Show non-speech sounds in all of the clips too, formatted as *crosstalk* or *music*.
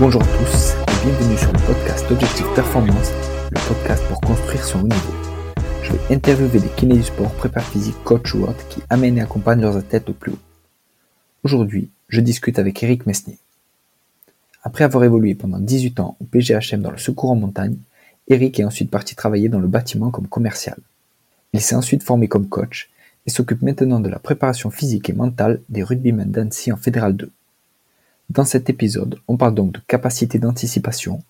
Bonjour à tous et bienvenue sur le podcast Objectif Performance, le podcast pour construire son haut niveau. Je vais interviewer des kinés du sport, prépa physique, coach ou autres qui amènent et accompagnent leurs athlètes au plus haut. Aujourd'hui, je discute avec Eric Mesnier. Après avoir évolué pendant 18 ans au PGHM dans le secours en montagne, Eric est ensuite parti travailler dans le bâtiment comme commercial. Il s'est ensuite formé comme coach et s'occupe maintenant de la préparation physique et mentale des rugbymen d'Annecy en Fédéral 2. Dans cet épisode, on parle donc de capacité d'anticipation,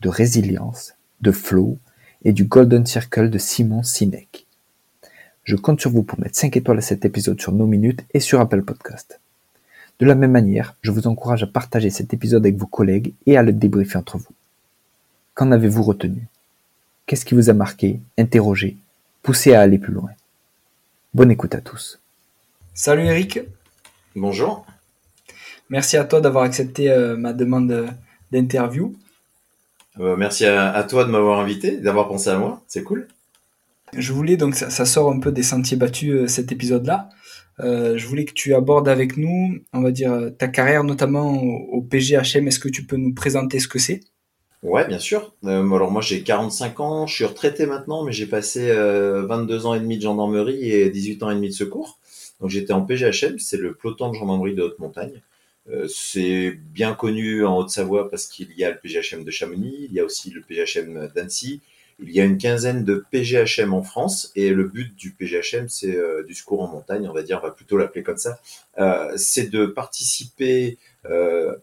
de résilience, de flow et du Golden Circle de Simon Sinek. Je compte sur vous pour mettre 5 étoiles à cet épisode sur nos minutes et sur Apple Podcast. De la même manière, je vous encourage à partager cet épisode avec vos collègues et à le débriefer entre vous. Qu'en avez-vous retenu? Qu'est-ce qui vous a marqué, interrogé, poussé à aller plus loin? Bonne écoute à tous. Salut Eric. Bonjour. Merci à toi d'avoir accepté euh, ma demande d'interview. Euh, merci à, toi de m'avoir invité, d'avoir pensé à moi. C'est cool. Je voulais donc ça, sort un peu des sentiers battus euh, cet épisode-là. je voulais que tu abordes avec nous, on va dire, ta carrière notamment au, PGHM. Est-ce que tu peux nous présenter ce que c'est? Ouais, bien sûr. alors moi j'ai 45 ans, je suis retraité maintenant, mais j'ai passé 22 ans et demi de gendarmerie et 18 ans et demi de secours. Donc j'étais en PGHM, c'est le peloton de gendarmerie de haute montagne. Euh, c'est bien connu en Haute-Savoie parce qu'il y a le PGHM de Chamonix, il y a aussi le PGHM d'Annecy, il y a une quinzaine de PGHM en France et le but du PGHM, c'est euh, du secours en montagne, on va dire, on va plutôt l'appeler comme ça, euh, c'est de participer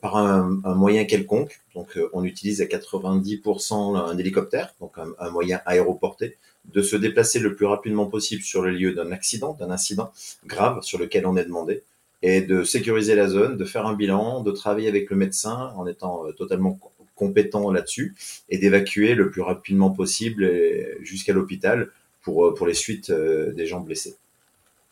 par un, moyen quelconque. Donc on utilise à 90% un hélicoptère, donc un, moyen aéroporté, de se déplacer le plus rapidement possible sur le lieu d'un accident, d'un incident grave sur lequel on est demandé et de sécuriser la zone, de faire un bilan, de travailler avec le médecin en étant euh, totalement compétent là-dessus et d'évacuer le plus rapidement possible jusqu'à l'hôpital pour, euh, pour les suites euh, des gens blessés.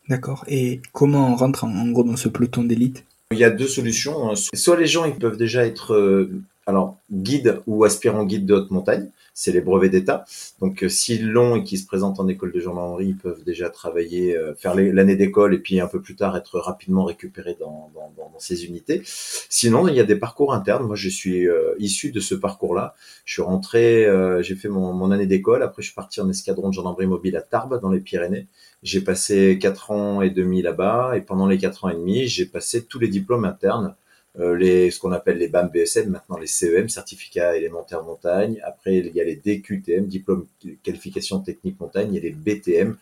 D'accord. Et comment on rentre en, gros dans ce peloton d'élite? Il y a deux solutions. Hein. Soit les gens ils peuvent déjà être alors guides ou aspirants guides de haute montagne, c'est les brevets d'État. Donc euh, s'ils l'ont et qu'ils se présentent en école de gendarmerie, ils peuvent déjà travailler, euh, faire l'année d'école et puis un peu plus tard être rapidement récupérés dans, dans, dans, ces unités. Sinon, il y a des parcours internes. Moi, je suis euh, issu de ce parcours-là. Je suis rentré, j'ai fait mon, mon année d'école. Après, je suis parti en escadron de gendarmerie mobile à Tarbes, dans les Pyrénées. J'ai passé quatre ans et demi là-bas et pendant les quatre ans et demi, j'ai passé tous les diplômes internes les, ce qu'on appelle les BAM BSM, maintenant les CEM, certificats élémentaires montagne. Après, il y a les DQTM, diplôme qualification technique montagne, il y a les BTM.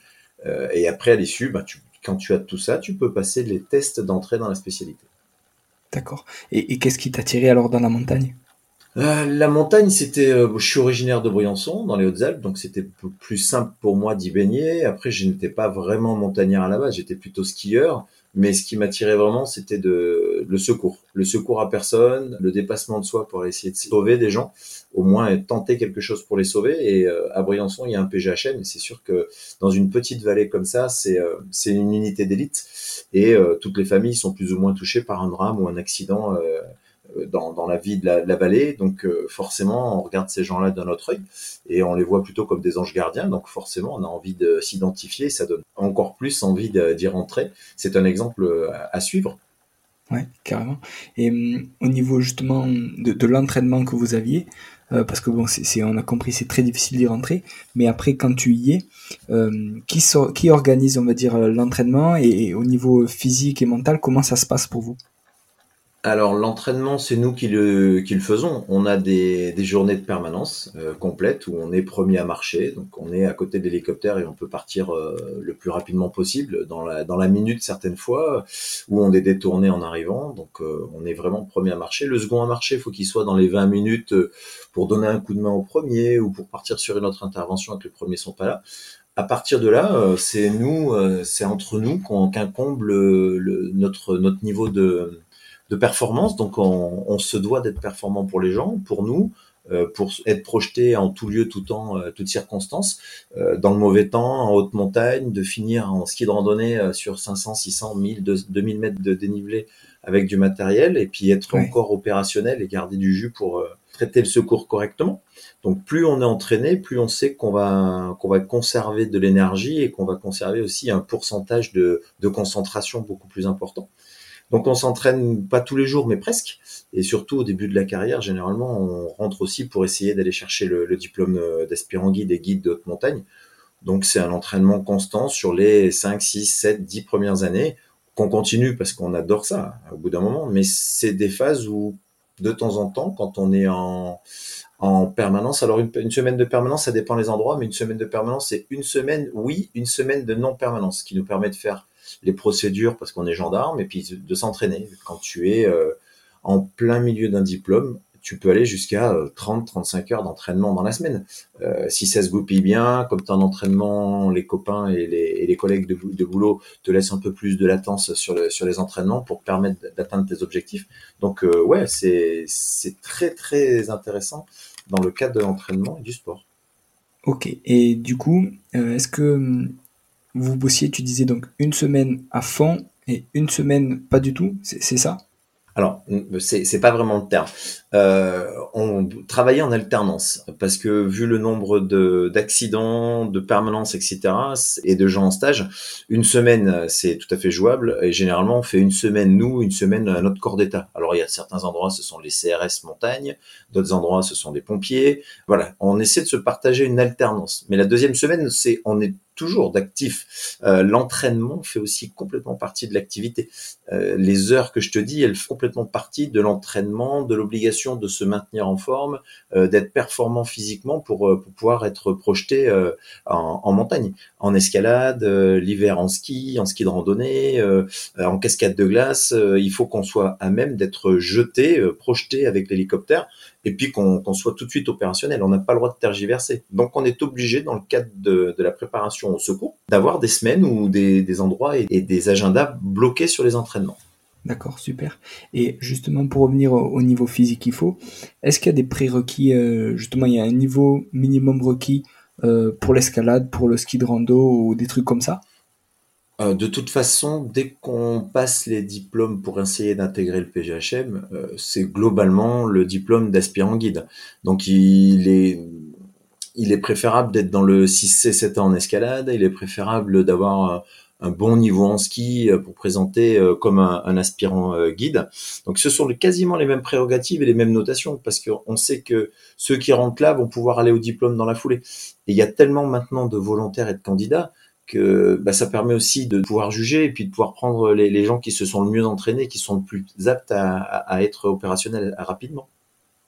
Euh, et après, à l'issue, bah, tu, quand tu as tout ça, tu peux passer les tests d'entrée dans la spécialité. D'accord. Et, et qu'est-ce qui t'a tiré alors dans la montagne? Euh, la montagne, c'était, euh, je suis originaire de Briançon, dans les Hautes-Alpes, donc c'était plus simple pour moi d'y baigner. Après, je n'étais pas vraiment montagnard à la base, j'étais plutôt skieur. Mais ce qui m'attirait vraiment, c'était de le secours, le secours à personne, le dépassement de soi pour essayer de sauver des gens, au moins tenter quelque chose pour les sauver. Et euh, à Briançon, il y a un PGHM, et c'est sûr que dans une petite vallée comme ça, c'est c'est une unité d'élite, et toutes les familles sont plus ou moins touchées par un drame ou un accident euh, dans, dans, la vie de la, vallée. Donc euh, forcément, on regarde ces gens-là d'un autre œil et on les voit plutôt comme des anges gardiens. Donc forcément, on a envie de s'identifier. Ça donne encore plus envie d'y rentrer. C'est un exemple euh, à, suivre. Ouais, carrément. Et au niveau justement de, l'entraînement que vous aviez, parce que bon, on a compris, c'est très difficile d'y rentrer. Mais après, quand tu y es, euh, qui, organise, on va dire, l'entraînement et, au niveau physique et mental, comment ça se passe pour vous? Alors l'entraînement, c'est nous qui le, qui le faisons. On a des, des journées de permanence euh, complètes où on est premier à marcher, donc on est à côté de l'hélicoptère et on peut partir euh, le plus rapidement possible dans la, dans la minute certaines fois, où on est détourné en arrivant, donc euh, on est vraiment premier à marcher. Le second à marcher, faut qu'il soit dans les 20 minutes pour donner un coup de main au premier ou pour partir sur une autre intervention quand les premiers sont pas là à partir de là, c'est nous, c'est entre nous qu'on qu'incombe le, notre notre niveau de de performance. Donc, on, se doit d'être performant pour les gens, pour nous, euh, pour être projeté en tout lieu, tout temps, euh, toutes circonstances, euh, dans le mauvais temps, en haute montagne, de finir en ski de randonnée sur 500, 600, 1000, 2000 mètres de dénivelé avec du matériel, et puis être encore opérationnel et garder du jus pour traiter le secours correctement. Donc plus on est entraîné, plus on sait qu'on va qu'on va conserver de l'énergie et qu'on va conserver aussi un pourcentage de, de concentration beaucoup plus important. Donc on s'entraîne pas tous les jours, mais presque. Et surtout au début de la carrière, généralement, on rentre aussi pour essayer d'aller chercher le, diplôme d'aspirant guide et guide de haute montagne. Donc c'est un entraînement constant sur les 5, 6, 7, 10 premières années qu'on continue parce qu'on adore ça au bout d'un moment. Mais c'est des phases où de temps en temps, quand on est en, en permanence. Alors une, semaine de permanence, ça dépend des endroits, mais une semaine de permanence, c'est une semaine, oui, une semaine de non-permanence, qui nous permet de faire les procédures parce qu'on est gendarme et puis de, s'entraîner. Quand tu es euh, en plein milieu d'un diplôme, tu peux aller jusqu'à 30-35 euh, heures d'entraînement dans la semaine. Euh, si ça se goupille bien, comme tu en entraînement, les copains et les, collègues de, boulot te laissent un peu plus de latence sur, sur les entraînements pour permettre d'atteindre tes objectifs. Donc euh, ouais, c'est très très intéressant dans le cadre de l'entraînement et du sport. Ok, et du coup, est-ce que hum, vous bossiez, tu disais donc une semaine à fond et une semaine pas du tout, c'est ça? Alors, c'est pas vraiment le terme. Euh, on travaillait en alternance parce que vu le nombre de d'accidents, de permanence, etc. et de gens en stage, une semaine c'est tout à fait jouable et généralement on fait une semaine nous, une semaine notre corps d'état. Alors il y a certains endroits ce sont les CRS montagne, d'autres endroits ce sont des pompiers. Voilà, on essaie de se partager une alternance. Mais la deuxième semaine c'est on est toujours d'actifs. Euh, l'entraînement fait aussi complètement partie de l'activité. Euh, les heures que je te dis, elles font complètement partie de l'entraînement, de l'obligation de se maintenir en forme, euh, d'être performant physiquement pour, pour, pouvoir être projeté en, en, montagne, en escalade, l'hiver en ski, en ski de randonnée, en cascade de glace. il faut qu'on soit à même d'être jeté, projeté avec l'hélicoptère et puis qu'on soit tout de suite opérationnel. On n'a pas le droit de tergiverser. Donc on est obligé, dans le cadre de, la préparation au secours, d'avoir des semaines ou des, endroits et, des agendas bloqués sur les entraînements. D'accord, super. Et justement, pour revenir au, niveau physique qu'il faut, est-ce qu'il y a des prérequis, euh, justement, il y a un niveau minimum requis euh, pour l'escalade, pour le ski de rando ou des trucs comme ça? Euh, de toute façon, dès qu'on passe les diplômes pour essayer d'intégrer le PGHM, c'est globalement le diplôme d'aspirant guide. Donc il est, il est préférable d'être dans le 6C7 en escalade, il est préférable d'avoir un, bon niveau en ski euh, pour présenter comme un, aspirant guide. Donc ce sont quasiment les mêmes prérogatives et les mêmes notations parce qu'on sait que ceux qui rentrent là vont pouvoir aller au diplôme dans la foulée. Et il y a tellement maintenant de volontaires et de candidats que bah, ça permet aussi de pouvoir juger et puis de pouvoir prendre les, gens qui se sont le mieux entraînés, qui sont le plus aptes à, être opérationnels rapidement.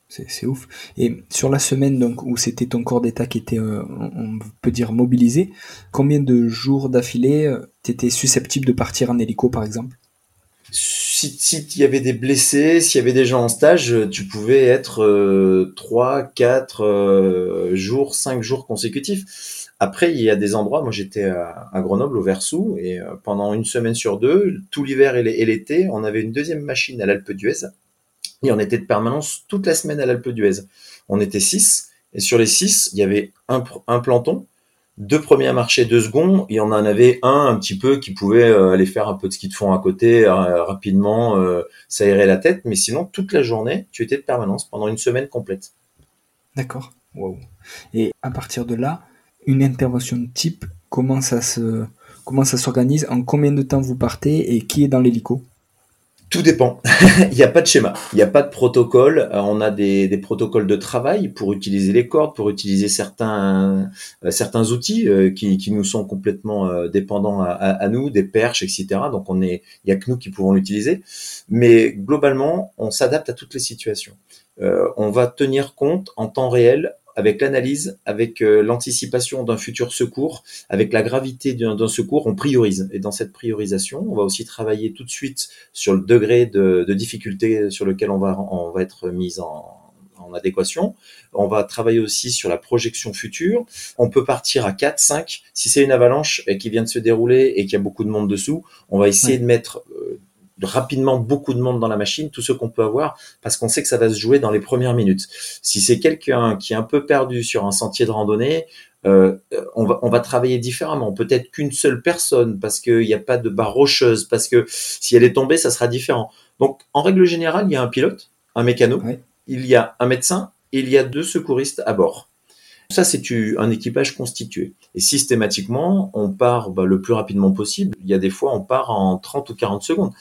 C'est ouf. Et sur la semaine donc où c'était ton corps d'état qui était, euh, on peut dire, mobilisé, combien de jours d'affilée euh, tu étais susceptible de partir en hélico par exemple? Si il y avait des blessés, s'il y avait des gens en stage, tu pouvais être euh, 3, 4 euh, jours, 5 jours consécutifs. Après, il y a des endroits, moi j'étais à, Grenoble, au Versou, et euh, pendant une semaine sur deux, tout l'hiver et l'été, on avait une deuxième machine à l'Alpe d'Huez, et on était de permanence toute la semaine à l'Alpe d'Huez. On était six, et sur les six, il y avait un, planton, deux premiers à marcher, deux secondes, et on en avait un un petit peu qui pouvait euh, aller faire un peu de ski de fond à côté, euh, rapidement, s'aérer la tête, mais sinon, toute la journée, tu étais de permanence pendant une semaine complète. D'accord. Wow. Et à partir de là, une intervention type, se comment ça s'organise, en combien de temps vous partez et qui est dans l'hélico? Tout dépend. *laughs* il n'y a pas de schéma, il n'y a pas de protocole. Euh, on a des, protocoles de travail pour utiliser les cordes, pour utiliser certains euh, certains outils euh, qui, qui, nous sont complètement dépendants à, nous, des perches, etc. Donc on est, il y a que nous qui pouvons l'utiliser. Mais globalement, on s'adapte à toutes les situations. on va tenir compte en temps réel avec l'analyse, avec euh, l'anticipation d'un futur secours, avec la gravité d'un secours, on priorise. Et dans cette priorisation, on va aussi travailler tout de suite sur le degré de, difficulté sur lequel on va, on va être mis en, adéquation. On va travailler aussi sur la projection future. On peut partir à 4, 5. Si c'est une avalanche qui vient de se dérouler et qu'il y a beaucoup de monde dessous, on va essayer de mettre euh, rapidement beaucoup de monde dans la machine, tout ce qu'on peut avoir, parce qu'on sait que ça va se jouer dans les premières minutes. Si c'est quelqu'un qui est un peu perdu sur un sentier de randonnée, euh, on, va, on va travailler différemment. Peut-être qu'une seule personne, parce qu'il n'y a pas de barre rocheuse, parce que si elle est tombée, ça sera différent. Donc, en règle générale, il y a un pilote, un mécano, il y a un médecin, et il y a deux secouristes à bord. Ça, c'est un équipage constitué. Et systématiquement, on part bah, le plus rapidement possible. Il y a des fois, on part en 30 ou 40 secondes.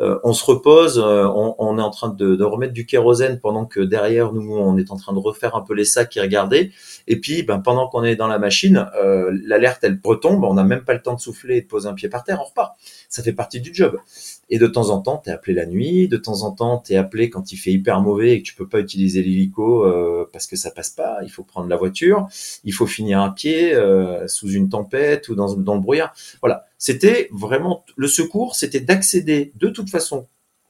Euh, on se repose, euh, on, est en train de, remettre du kérosène pendant que derrière nous, on est en train de refaire un peu les sacs et regarder. Et puis, ben, pendant qu'on est dans la machine, euh, l'alerte, elle retombe. On n'a même pas le temps de souffler et de poser un pied par terre. On repart. Ça fait partie du job. Et de temps en temps, tu es appelé la nuit, de temps en temps, tu es appelé quand il fait hyper mauvais et que tu peux pas utiliser l'hélico euh, parce que ça passe pas, il faut prendre la voiture, il faut finir à pied euh, sous une tempête ou dans, dans le brouillard. Voilà, c'était vraiment le secours, c'était d'accéder de toute façon,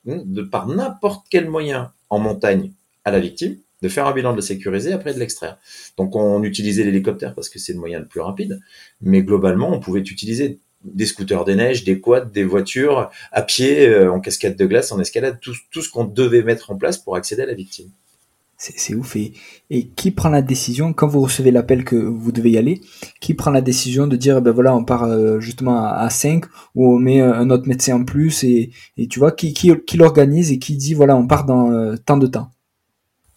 hein, de par n'importe quel moyen en montagne à la victime, de faire un bilan de le sécuriser, après de l'extraire. Donc on utilisait l'hélicoptère parce que c'est le moyen le plus rapide, mais globalement on pouvait utiliser des scooters des neiges, des quads, des voitures, à pied, euh, en cascade de glace, en escalade, tout, ce qu'on devait mettre en place pour accéder à la victime. C'est ouf. Et, et, qui prend la décision, quand vous recevez l'appel que vous devez y aller, qui prend la décision de dire, ben voilà, on part euh, justement à, 5, ou on met un autre médecin en plus, et, tu vois, qui, qui, qui l'organise et qui dit, voilà, on part dans euh, tant de temps?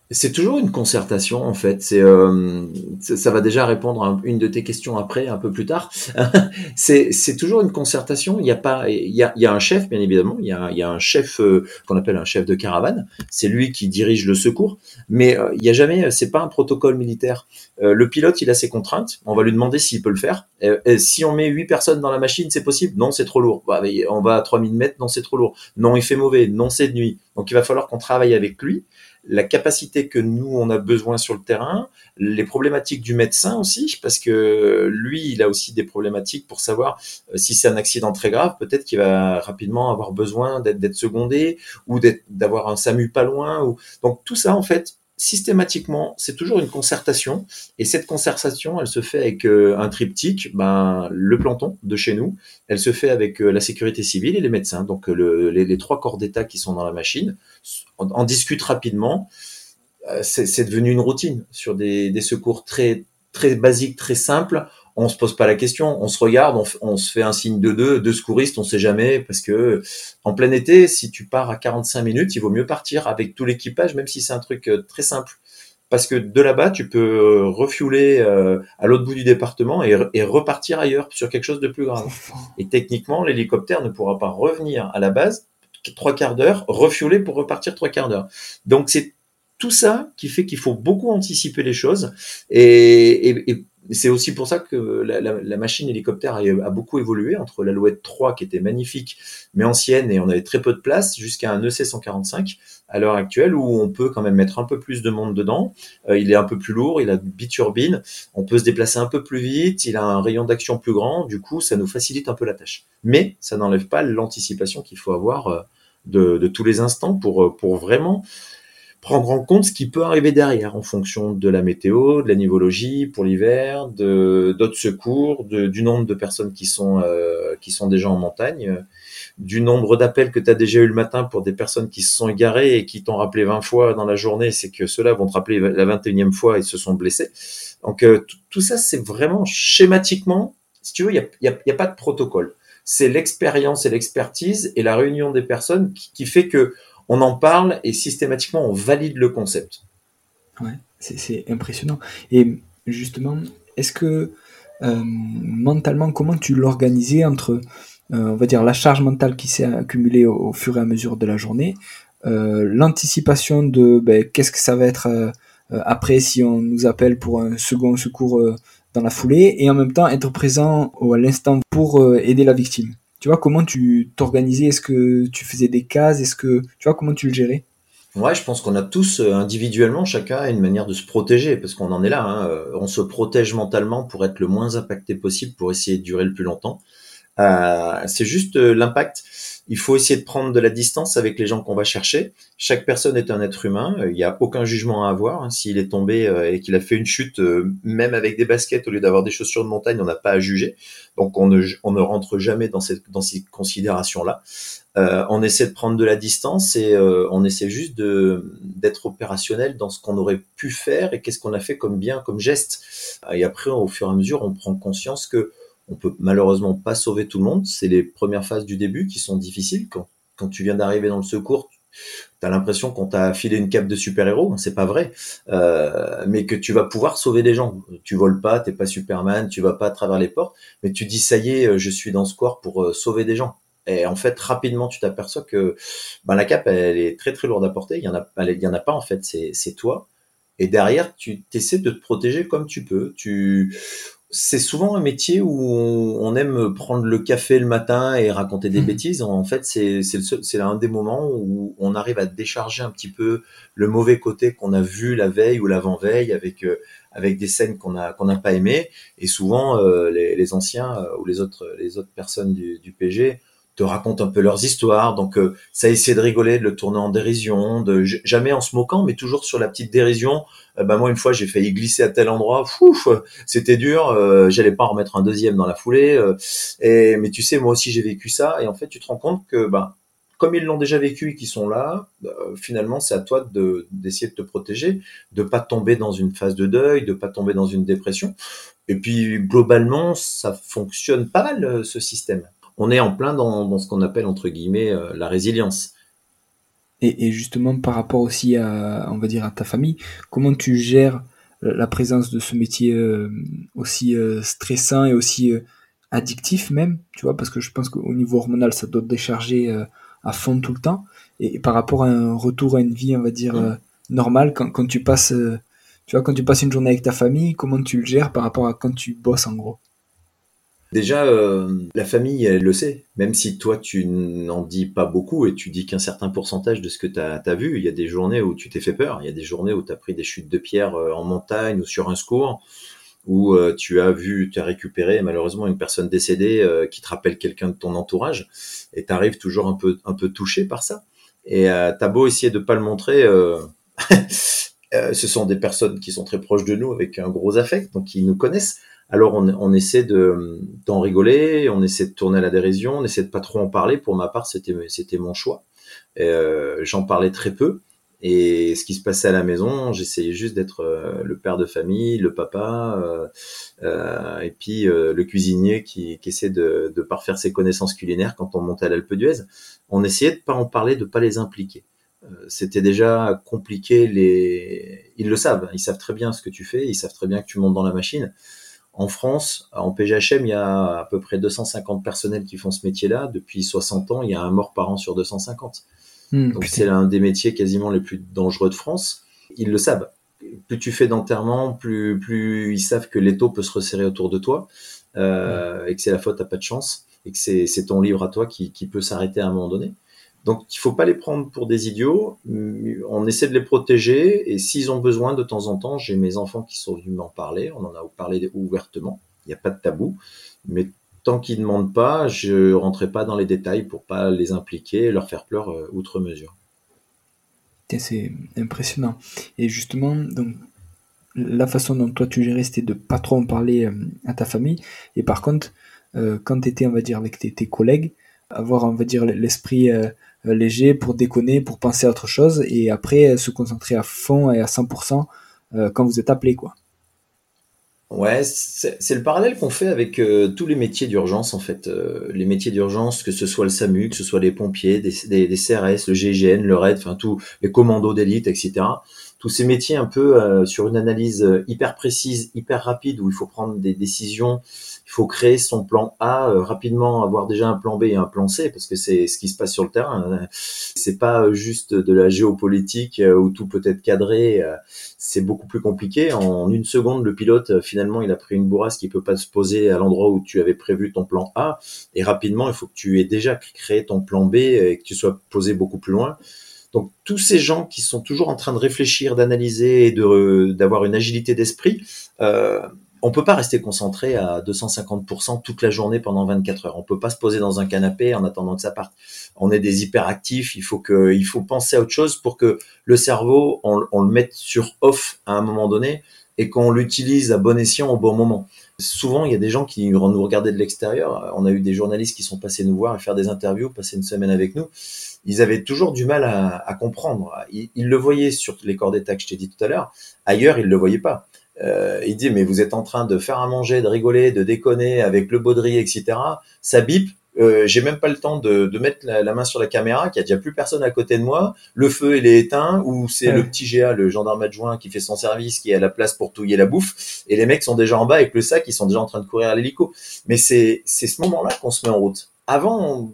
C'est toujours une concertation en fait. C'est euh, ça va déjà répondre à une de tes questions après, un peu plus tard. *laughs* c'est toujours une concertation. Il y a pas il y a, il y a un chef bien évidemment. Il y a, il y a un chef euh, qu'on appelle un chef de caravane. C'est lui qui dirige le secours. Mais euh, il y a jamais c'est pas un protocole militaire. Euh, le pilote il a ses contraintes. On va lui demander s'il peut le faire. Et, si on met huit personnes dans la machine, c'est possible? Non, c'est trop lourd. Bah, on va à 3000 mètres. Non, c'est trop lourd. Non, il fait mauvais. Non, c'est de nuit. Donc il va falloir qu'on travaille avec lui la capacité que nous, on a besoin sur le terrain, les problématiques du médecin aussi, parce que lui, il a aussi des problématiques pour savoir euh, si c'est un accident très grave, peut-être qu'il va rapidement avoir besoin d'être secondé ou d'avoir un SAMU pas loin. Ou... Donc tout ça, en fait, systématiquement, c'est toujours une concertation. Et cette concertation, elle se fait avec euh, un triptyque, ben, le planton de chez nous, elle se fait avec euh, la sécurité civile et les médecins. Donc euh, les, trois corps d'État qui sont dans la machine en, en discutent rapidement. c'est devenu une routine sur des, des secours très très basiques, très simples on se pose pas la question, on se regarde, on, se fait un signe de deux, deux secouristes, on sait jamais, parce que en plein été, si tu pars à 45 minutes, il vaut mieux partir avec tout l'équipage, même si c'est un truc euh, très simple. Parce que de là-bas, tu peux euh, refueler euh, à l'autre bout du département et, et, repartir ailleurs sur quelque chose de plus grave. Et techniquement, l'hélicoptère ne pourra pas revenir à la base trois quarts d'heure, refueler pour repartir trois quarts d'heure. Donc c'est tout ça qui fait qu'il faut beaucoup anticiper les choses et, et, et c'est aussi pour ça que la, la, la machine hélicoptère a, beaucoup évolué entre l'Alouette 3 qui était magnifique mais ancienne et on avait très peu de place jusqu'à un EC 145 à l'heure actuelle où on peut quand même mettre un peu plus de monde dedans. Euh, il est un peu plus lourd, il a biturbine, on peut se déplacer un peu plus vite, il a un rayon d'action plus grand, du coup ça nous facilite un peu la tâche. Mais ça n'enlève pas l'anticipation qu'il faut avoir euh, de, de, tous les instants pour, euh, pour vraiment prendre en compte ce qui peut arriver derrière en fonction de la météo, de la nivologie pour l'hiver, de d'autres secours, du nombre de personnes qui sont euh, qui sont déjà en montagne, du nombre d'appels que tu as déjà eu le matin pour des personnes qui se sont égarées et qui t'ont rappelé 20 fois dans la journée, c'est que ceux-là vont te rappeler la 21e fois et se sont blessés. Donc euh, tout ça c'est vraiment schématiquement, si tu veux, il y a, pas de protocole. C'est l'expérience et l'expertise et la réunion des personnes qui fait que on en parle et systématiquement on valide le concept. Ouais, c'est impressionnant. Et justement, est-ce que euh, mentalement, comment tu l'organisais entre, euh, on va dire, la charge mentale qui s'est accumulée au, fur et à mesure de la journée, euh, l'anticipation de ben, qu'est-ce que ça va être après si on nous appelle pour un second secours dans la foulée, et en même temps être présent à l'instant pour aider la victime? Tu vois, comment tu t'organisais Est-ce que tu faisais des cases Est-ce que tu vois comment tu le gérais? Ouais, je pense qu'on a tous euh, individuellement chacun une manière de se protéger parce qu'on en est là. Hein. Euh, on se protège mentalement pour être le moins impacté possible pour essayer de durer le plus longtemps. Euh, c'est juste l'impact il faut essayer de prendre de la distance avec les gens qu'on va chercher. Chaque personne est un être humain. Il n'y a aucun jugement à avoir. Hein. S'il est tombé euh, et qu'il a fait une chute, euh, même avec des baskets au lieu d'avoir des chaussures de montagne, on n'a pas à juger. Donc on ne, on ne rentre jamais dans, dans ces considérations-là. Euh, on essaie de prendre de la distance et euh, on essaie juste d'être opérationnel dans ce qu'on aurait pu faire et qu'est-ce qu'on a fait comme bien, comme geste. Et après, au fur et à mesure, on prend conscience que on peut malheureusement pas sauver tout le monde. C'est les premières phases du début qui sont difficiles. Quand, quand tu viens d'arriver dans le secours, T'as l'impression qu'on t'a filé une cape de super-héros, c'est pas vrai, euh, mais que tu vas pouvoir sauver des gens. Tu voles pas, t'es pas Superman, tu vas pas à travers les portes, mais tu dis ça y est, je suis dans ce corps pour euh, sauver des gens. Et en fait, rapidement, tu t'aperçois que ben, la cape, elle est très très lourde à porter. Il y en a, il y en a pas en fait. C'est toi. Et derrière, tu essaies de te protéger comme tu peux. Tu, c'est souvent un métier où on aime prendre le café le matin et raconter des mmh. bêtises. En fait, c'est c'est un des moments où on arrive à décharger un petit peu le mauvais côté qu'on a vu la veille ou l'avant-veille avec euh, avec des scènes qu'on a qu'on n'a pas aimées. Et souvent, euh, les, les, anciens euh, ou les autres les autres personnes du, du PG te racontent un peu leurs histoires. Donc euh, ça essaie de rigoler, de le tourner en dérision, de jamais en se moquant, mais toujours sur la petite dérision. Euh, bah moi une fois j'ai failli glisser à tel endroit, fouf, c'était dur, euh, j'allais pas en remettre un deuxième dans la foulée. Euh, et mais tu sais moi aussi j'ai vécu ça et en fait tu te rends compte que bah comme ils l'ont déjà vécu et qu'ils sont là, finalement c'est à toi de d'essayer de te protéger, de pas tomber dans une phase de deuil, de pas tomber dans une dépression. Et puis globalement ça fonctionne pas mal ce système on est en plein dans, ce qu'on appelle entre guillemets euh, la résilience. Et, justement par rapport aussi à, on va dire, à ta famille, comment tu gères la présence de ce métier euh, aussi euh, stressant et aussi addictif même, tu vois, parce que je pense qu'au niveau hormonal, ça doit décharger à fond tout le temps. Et, par rapport à un retour à une vie, on va dire, mmh. normale, quand, quand tu passes, tu vois, quand tu passes une journée avec ta famille, comment tu le gères par rapport à quand tu bosses en gros? Déjà, euh, la famille, elle le sait. Même si toi, tu n'en dis pas beaucoup et tu dis qu'un certain pourcentage de ce que tu as, vu, il y a des journées où tu t'es fait peur. Il y a des journées où tu as pris des chutes de pierre euh, en montagne ou sur un secours, où euh, tu as vu, tu as récupéré malheureusement une personne décédée qui te rappelle quelqu'un de ton entourage et tu arrives toujours un peu, un peu touché par ça. Et t'as beau essayer de pas le montrer, *laughs* ce sont des personnes qui sont très proches de nous avec un gros affect, donc qui nous connaissent alors on, on essaie de d'en rigoler, on essaie de tourner à la dérision, on essaie de pas trop en parler. Pour ma part, c'était c'était mon choix. Euh, J'en parlais très peu. Et ce qui se passait à la maison, j'essayais juste d'être euh, le père de famille, le papa, euh, euh et puis euh, le cuisinier qui, qui essaie de, de, parfaire ses connaissances culinaires quand on montait à l'Alpe d'Huez. On essayait de pas en parler, de pas les impliquer. C'était déjà compliqué. Les, ils le savent, ils savent très bien ce que tu fais, ils savent très bien que tu montes dans la machine. En France, en PGHM, il y a à peu près 250 personnels qui font ce métier-là. Depuis 60 ans, il y a un mort par an sur 250. Hmm, Donc c'est l'un des métiers quasiment les plus dangereux de France. Ils le savent. Plus tu fais d'enterrement, plus, plus ils savent que l'étau peut se resserrer autour de toi euh, et que c'est la faute à pas de chance et que c'est ton livre à toi qui, qui peut s'arrêter à un moment donné. Donc il faut pas les prendre pour des idiots. On essaie de les protéger et s'ils ont besoin de temps en temps, j'ai mes enfants qui sont venus m'en parler. On en a parlé ouvertement. Il n'y a pas de tabou. Mais tant qu'ils ne demandent pas, je rentrerai pas dans les détails pour pas les impliquer et leur faire peur euh, outre mesure. C'est impressionnant. Et justement, donc la façon dont toi tu gérais, c'était de pas trop en parler euh, à ta famille. Et par contre, euh, quand tu étais, on va dire, avec tes, collègues, avoir, on va dire, l'esprit léger pour déconner, pour penser à autre chose, et après euh, se concentrer à fond et à 100% euh, quand vous êtes appelé, quoi. Ouais, c'est le parallèle qu'on fait avec tous les métiers d'urgence en fait. les métiers d'urgence, que ce soit le SAMU, que ce soit les pompiers, des, CRS, le GIGN, le RAID, enfin tous les commandos d'élite, etc. Tous ces métiers un peu sur une analyse hyper précise, hyper rapide, où il faut prendre des décisions il faut créer son plan A euh, rapidement, avoir déjà un plan B et un plan C parce que c'est ce qui se passe sur le terrain. C'est pas juste de la géopolitique euh, où tout peut être cadré. Euh, c'est beaucoup plus compliqué. En une seconde, le pilote finalement il a pris une bourrasque qui peut pas se poser à l'endroit où tu avais prévu ton plan A et rapidement il faut que tu aies déjà créé ton plan B et que tu sois posé beaucoup plus loin. Donc tous ces gens qui sont toujours en train de réfléchir, d'analyser et de d'avoir une agilité d'esprit, euh, on peut pas rester concentré à 250% toute la journée pendant 24 heures. On peut pas se poser dans un canapé en attendant que ça parte. On est des hyperactifs. Il faut que, il faut penser à autre chose pour que le cerveau, on, le mette sur off à un moment donné et qu'on l'utilise à bon escient au bon moment. Souvent, il y a des gens qui nous regardaient de l'extérieur. On a eu des journalistes qui sont passés nous voir et faire des interviews, passer une semaine avec nous. Ils avaient toujours du mal à, comprendre. Ils, ils, le voyaient sur les corps d'état que je t'ai dit tout à l'heure. Ailleurs, ils le voyaient pas. Euh, il dit mais vous êtes en train de faire à manger, de rigoler, de déconner avec le baudrier, etc. Ça bip, euh, j'ai même pas le temps de, de mettre la, main sur la caméra, qu'il y a déjà plus personne à côté de moi, le feu il est éteint, ou c'est le petit GA, le gendarme adjoint qui fait son service, qui est à la place pour touiller la bouffe, et les mecs sont déjà en bas avec le sac, ils sont déjà en train de courir à l'hélico. Mais c'est c'est ce moment-là qu'on se met en route. Avant,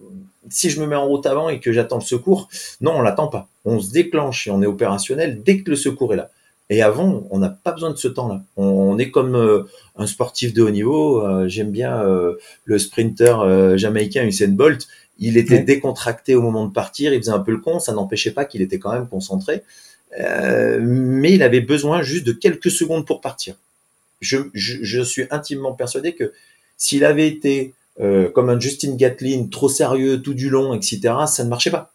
si je me mets en route avant et que j'attends le secours, non, on l'attend pas. On se déclenche et on est opérationnel dès que le secours est là. Et avant, on n'a pas besoin de ce temps-là. On, est comme euh, un sportif de haut niveau. Euh, j'aime bien euh, le sprinter jamaïcain Usain Bolt. Il était décontracté au moment de partir. Il faisait un peu le con. Ça n'empêchait pas qu'il était quand même concentré. mais il avait besoin juste de quelques secondes pour partir. Je, je suis intimement persuadé que s'il avait été comme un Justin Gatlin, trop sérieux tout du long, etc., ça ne marchait pas.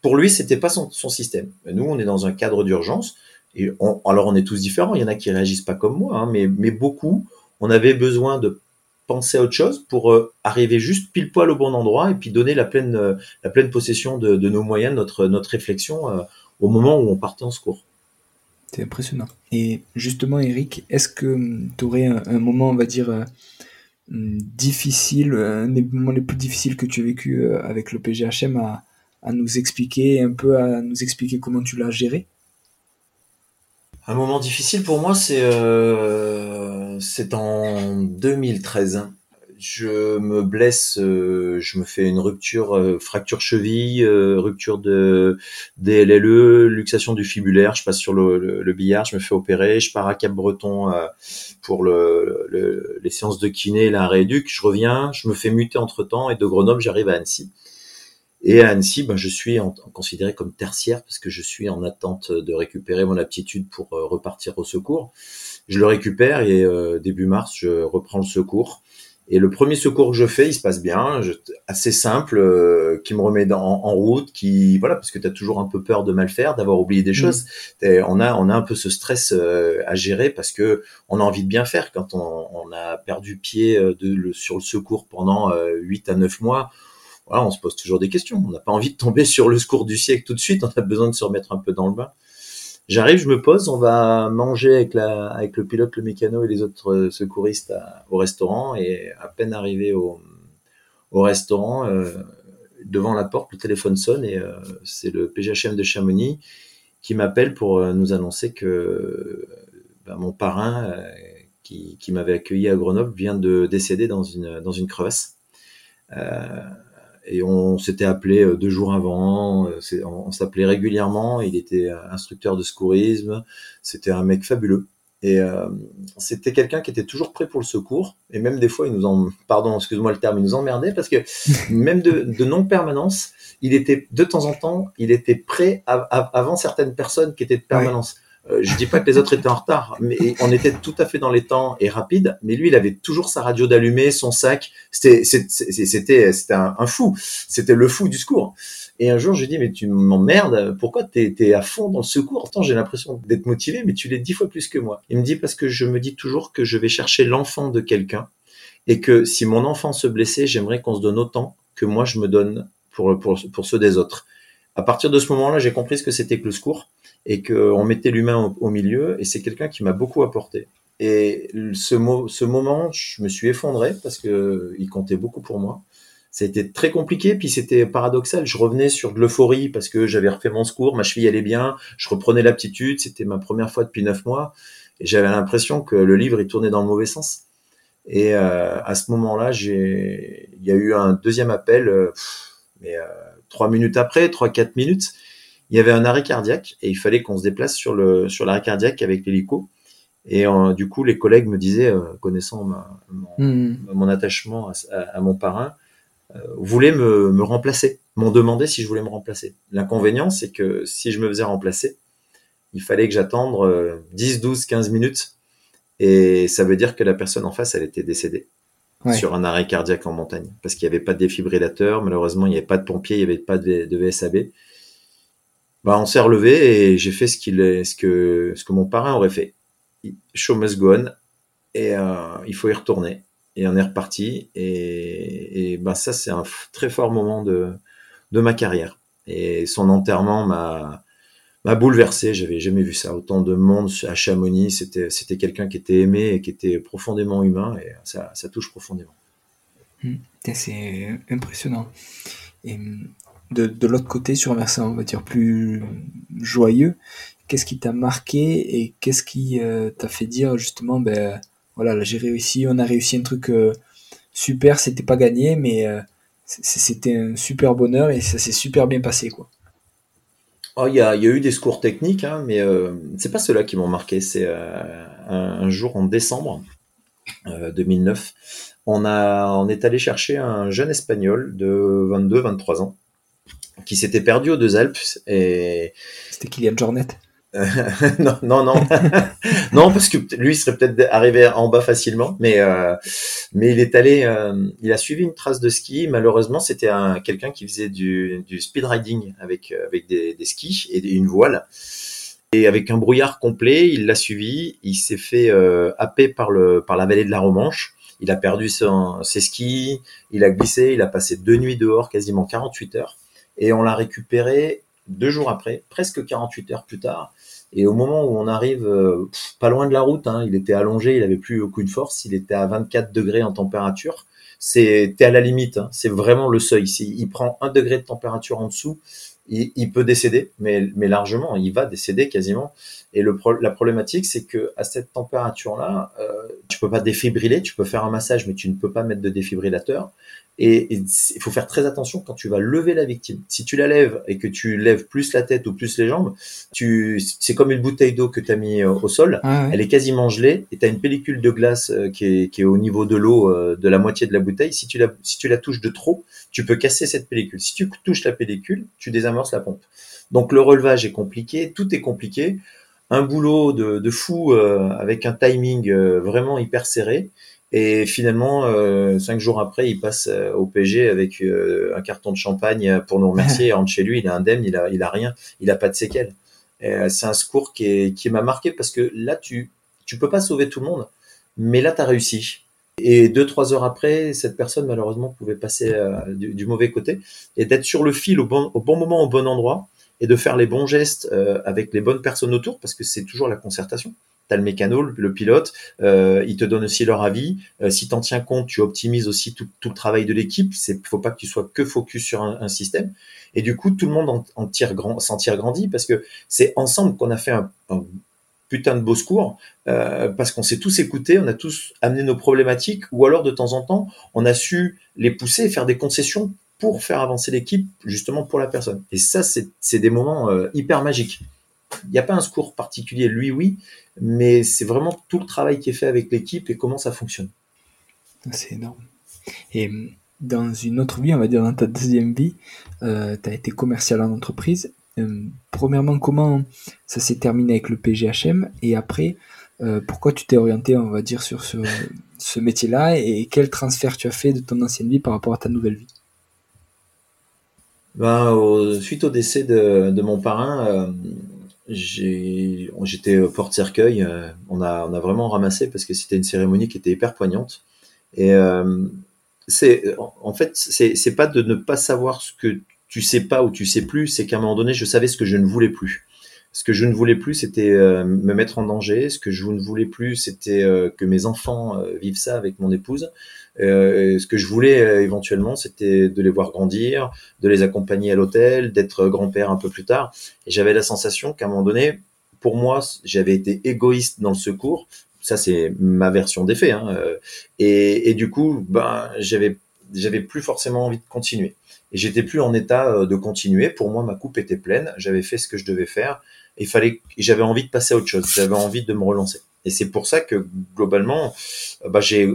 Pour lui, c'était pas son, son système. Nous, on est dans un cadre d'urgence alors on est tous différents, il y en a qui réagissent pas comme moi, hein, mais, beaucoup, on avait besoin de penser à autre chose pour euh, arriver juste pile poil au bon endroit et puis donner la pleine, euh, possession de, nos moyens, notre, réflexion euh, au moment où on partait en secours. C'est impressionnant. Et justement, Eric, est-ce que hum, tu aurais un, moment, on va dire, hum, difficile, un des moments les plus difficiles que tu as vécu avec le PGHM à nous expliquer, un peu à nous expliquer comment tu l'as géré? Un moment difficile pour moi, c'est euh, en 2013. Je me blesse, euh, je me fais une rupture, euh, fracture cheville, rupture de DLLE, luxation du fibulaire. Je passe sur le, billard, je me fais opérer, je pars à Cap-Breton pour le, les séances de kiné, la rééduque. Je reviens, je me fais muter entre temps et de Grenoble, j'arrive à Annecy. Et à Annecy, ben, je suis en, considéré comme tertiaire parce que je suis en attente de récupérer mon aptitude pour euh, repartir au secours. Je le récupère et euh, début mars, je reprends le secours. Et le premier secours que je fais, il se passe bien, assez simple, euh, qui me remet dans, en, route, qui voilà, parce que tu as toujours un peu peur de mal faire, d'avoir oublié des mmh. choses. On a on a un peu ce stress à gérer parce que on a envie de bien faire quand on, on a perdu pied de, le, sur le secours pendant 8 à 9 mois on se pose toujours des questions. On n'a pas envie de tomber sur le secours du siècle tout de suite. On a besoin de se remettre un peu dans le bain. J'arrive, je me pose, on va manger avec, le pilote, le mécano et les autres secouristes au restaurant. Et à peine arrivé au, au restaurant, euh, devant la porte, le téléphone sonne et euh, c'est le PGHM de Chamonix qui m'appelle pour euh, nous annoncer que ben, mon parrain qui, m'avait accueilli à Grenoble vient de décéder dans une crevasse. Et on s'était appelé euh, deux jours avant, euh, on, s'appelait régulièrement, il était euh, instructeur de secourisme, c'était un mec fabuleux. Et c'était quelqu'un qui était toujours prêt pour le secours. Et même des fois, il nous en, pardon, excuse-moi le terme, il nous emmerdait parce que *laughs* même de, de non-permanence, il était de temps en temps, il était prêt avant certaines personnes qui étaient de permanence. Je dis pas que les autres étaient en retard, mais on était tout à fait dans les temps et rapide. Mais lui, il avait toujours sa radio d'allumée, son sac. C'était, c'était, c'était un, fou. C'était le fou du secours. Et un jour, je lui dis, mais tu m'emmerdes. Pourquoi t'es, es à fond dans le secours? Attends, j'ai l'impression d'être motivé, mais tu l'es dix fois plus que moi. Il me dit parce que je me dis toujours que je vais chercher l'enfant de quelqu'un et que si mon enfant se blessait, j'aimerais qu'on se donne autant que moi je me donne pour, pour, pour ceux des autres. À partir de ce moment-là, j'ai compris ce que c'était que le secours et qu'on mettait l'humain au, milieu. Et c'est quelqu'un qui m'a beaucoup apporté. Et ce, moment, je me suis effondré parce que il comptait beaucoup pour moi. Ça a été très compliqué, puis c'était paradoxal. Je revenais sur de l'euphorie parce que j'avais refait mon secours, ma cheville allait bien, je reprenais l'aptitude, c'était ma première fois depuis neuf mois, et j'avais l'impression que le livre il tournait dans le mauvais sens. Et euh, à ce moment-là, il y a eu un deuxième appel, euh, mais euh, trois minutes après, trois quatre minutes, il y avait un arrêt cardiaque et il fallait qu'on se déplace sur le sur l'arrêt cardiaque avec l'hélico. Et euh, du coup, les collègues me disaient, euh, connaissant hmm. mon, attachement à, mon parrain, euh, voulaient me, me remplacer, m'ont demandé si je voulais me remplacer. L'inconvénient, c'est que si je me faisais remplacer, il fallait que j'attende 10, 12, 15 minutes. Et ça veut dire que la personne en face, elle était décédée sur un arrêt cardiaque en montagne. Parce qu'il n'y avait pas de défibrillateur, malheureusement, il n'y avait pas de pompier, il n'y avait pas de, VSAB bah, on s'est relevé et j'ai fait ce qu'il ce que, ce que mon parrain aurait fait. Show must go on. Et euh, il faut y retourner. Et on est reparti. Et, et bah, ça, c'est un très fort moment de, de ma carrière. Et son enterrement m'a, m'a bouleversé. J'avais jamais vu ça. Autant de monde à Chamonix. C'était, quelqu'un qui était aimé et qui était profondément humain. Et ça, touche profondément. Hmm. C'est impressionnant. De, de l'autre côté, sur un versant, on va dire, plus joyeux, qu'est-ce qui t'a marqué et qu'est-ce qui euh, t'a fait dire justement, ben voilà, là j'ai réussi, on a réussi un truc euh, super, c'était pas gagné, mais euh, c'était un super bonheur et ça s'est super bien passé, quoi. Oh, il y, a, y, a, eu des secours techniques, hein, mais c'est pas ceux-là qui m'ont marqué. C'est un, un, jour en décembre 2009, on, a, on est allé chercher un jeune espagnol de 22-23 ans qui s'était perdu aux deux Alpes. Et... C'était Kylian Jornet *laughs* non, non, non, *laughs* non, parce que lui serait peut-être arrivé en bas facilement, mais euh, mais il est allé, euh, il a suivi une trace de ski. Malheureusement, c'était un quelqu'un qui faisait du, du speed riding avec euh, avec des, skis et une voile. Et avec un brouillard complet, il l'a suivi. Il s'est fait euh, happer par le par la vallée de la Romanche. Il a perdu ses skis, il a glissé, il a passé deux nuits dehors, quasiment 48 heures, et on l'a récupéré deux jours après, presque 48 heures plus tard. Et au moment où on arrive euh, pas loin de la route, hein, il était allongé, il avait plus aucune force, il était à 24 degrés en température. C'était à la limite, hein, c'est vraiment le seuil. S'il prend un degré de température en dessous, il, peut décéder, mais, largement, il va décéder quasiment. Et la problématique, c'est que à cette température-là, euh, tu peux pas défibriller, tu peux faire un massage, mais tu ne peux pas mettre de défibrillateur. Et il faut faire très attention quand tu vas lever la victime. Si tu la lèves et que tu lèves plus la tête ou plus les jambes, tu, c'est comme une bouteille d'eau que tu as mis euh, au sol. Ah Elle est quasiment gelée et tu as une pellicule de glace euh, qui est, qui est au niveau de l'eau euh, de la moitié de la bouteille. Si tu la, si tu la touches de trop, tu peux casser cette pellicule. Si tu touches la pellicule, tu désamorces la pompe. Donc le relevage est compliqué, tout est compliqué. Un boulot de, de fou avec un timing vraiment hyper serré. Et finalement, euh, cinq jours après, il passe euh, au PG avec euh, un carton de champagne pour nous remercier. il rentre chez lui, il est indemne, il a, il a rien, il a pas de séquelles. C'est un secours qui, est, qui m'a marqué parce que là, tu, tu peux pas sauver tout le monde, mais là, tu as réussi. Et deux, trois heures après, cette personne, malheureusement, pouvait passer du, du, mauvais côté et d'être sur le fil au bon, au bon moment, au bon endroit et de faire les bons gestes avec les bonnes personnes autour parce que c'est toujours la concertation tu le mécano, le, pilote, euh, ils te donnent aussi leur avis. Euh, si tu en tiens compte, tu optimises aussi tout, le travail de l'équipe. Il faut pas que tu sois que focus sur un, système. Et du coup, tout le monde s'en tire grandi parce que c'est ensemble qu'on a fait un, putain de beau secours euh, parce qu'on s'est tous écoutés, on a tous amené nos problématiques ou alors de temps en temps, on a su les pousser et faire des concessions pour faire avancer l'équipe justement pour la personne. Et ça, c'est des moments hyper magiques il n'y a pas un secours particulier, lui oui, mais c'est vraiment tout le travail qui est fait avec l'équipe et comment ça fonctionne. C'est énorme. Et dans une autre vie, on va dire dans ta deuxième vie, euh, tu as été commercial en entreprise. Euh, premièrement, comment ça s'est terminé avec le PGHM et après, euh, pourquoi tu t'es orienté, on va dire, sur ce, ce métier-là et quel transfert tu as fait de ton ancienne vie par rapport à ta nouvelle vie? Ben, Suite au décès de, de mon parrain, j'ai, j'étais porte-cercueil. Euh, on a, vraiment ramassé parce que c'était une cérémonie qui était hyper poignante. Et euh, c'est, en fait, c'est, pas de ne pas savoir ce que tu sais pas ou tu sais plus, c'est qu'à un moment donné, je savais ce que je ne voulais plus. Ce que je ne voulais plus, c'était euh, me mettre en danger. Ce que je ne voulais plus, c'était que mes enfants vivent ça avec mon épouse. Euh, ce que je voulais euh, éventuellement, c'était de les voir grandir, de les accompagner à l'hôtel, d'être grand-père un peu plus tard. Et j'avais la sensation qu'à un moment donné, pour moi, j'avais été égoïste dans le secours. Ça, c'est ma version des faits. Hein. Euh, et, et, du coup, ben, j'avais, j'avais plus forcément envie de continuer. Et j'étais plus en état de continuer. Pour moi, ma coupe était pleine. J'avais fait ce que je devais faire. Il fallait, j'avais envie de passer à autre chose. J'avais envie de me relancer. Et c'est pour ça que globalement, bah, j'ai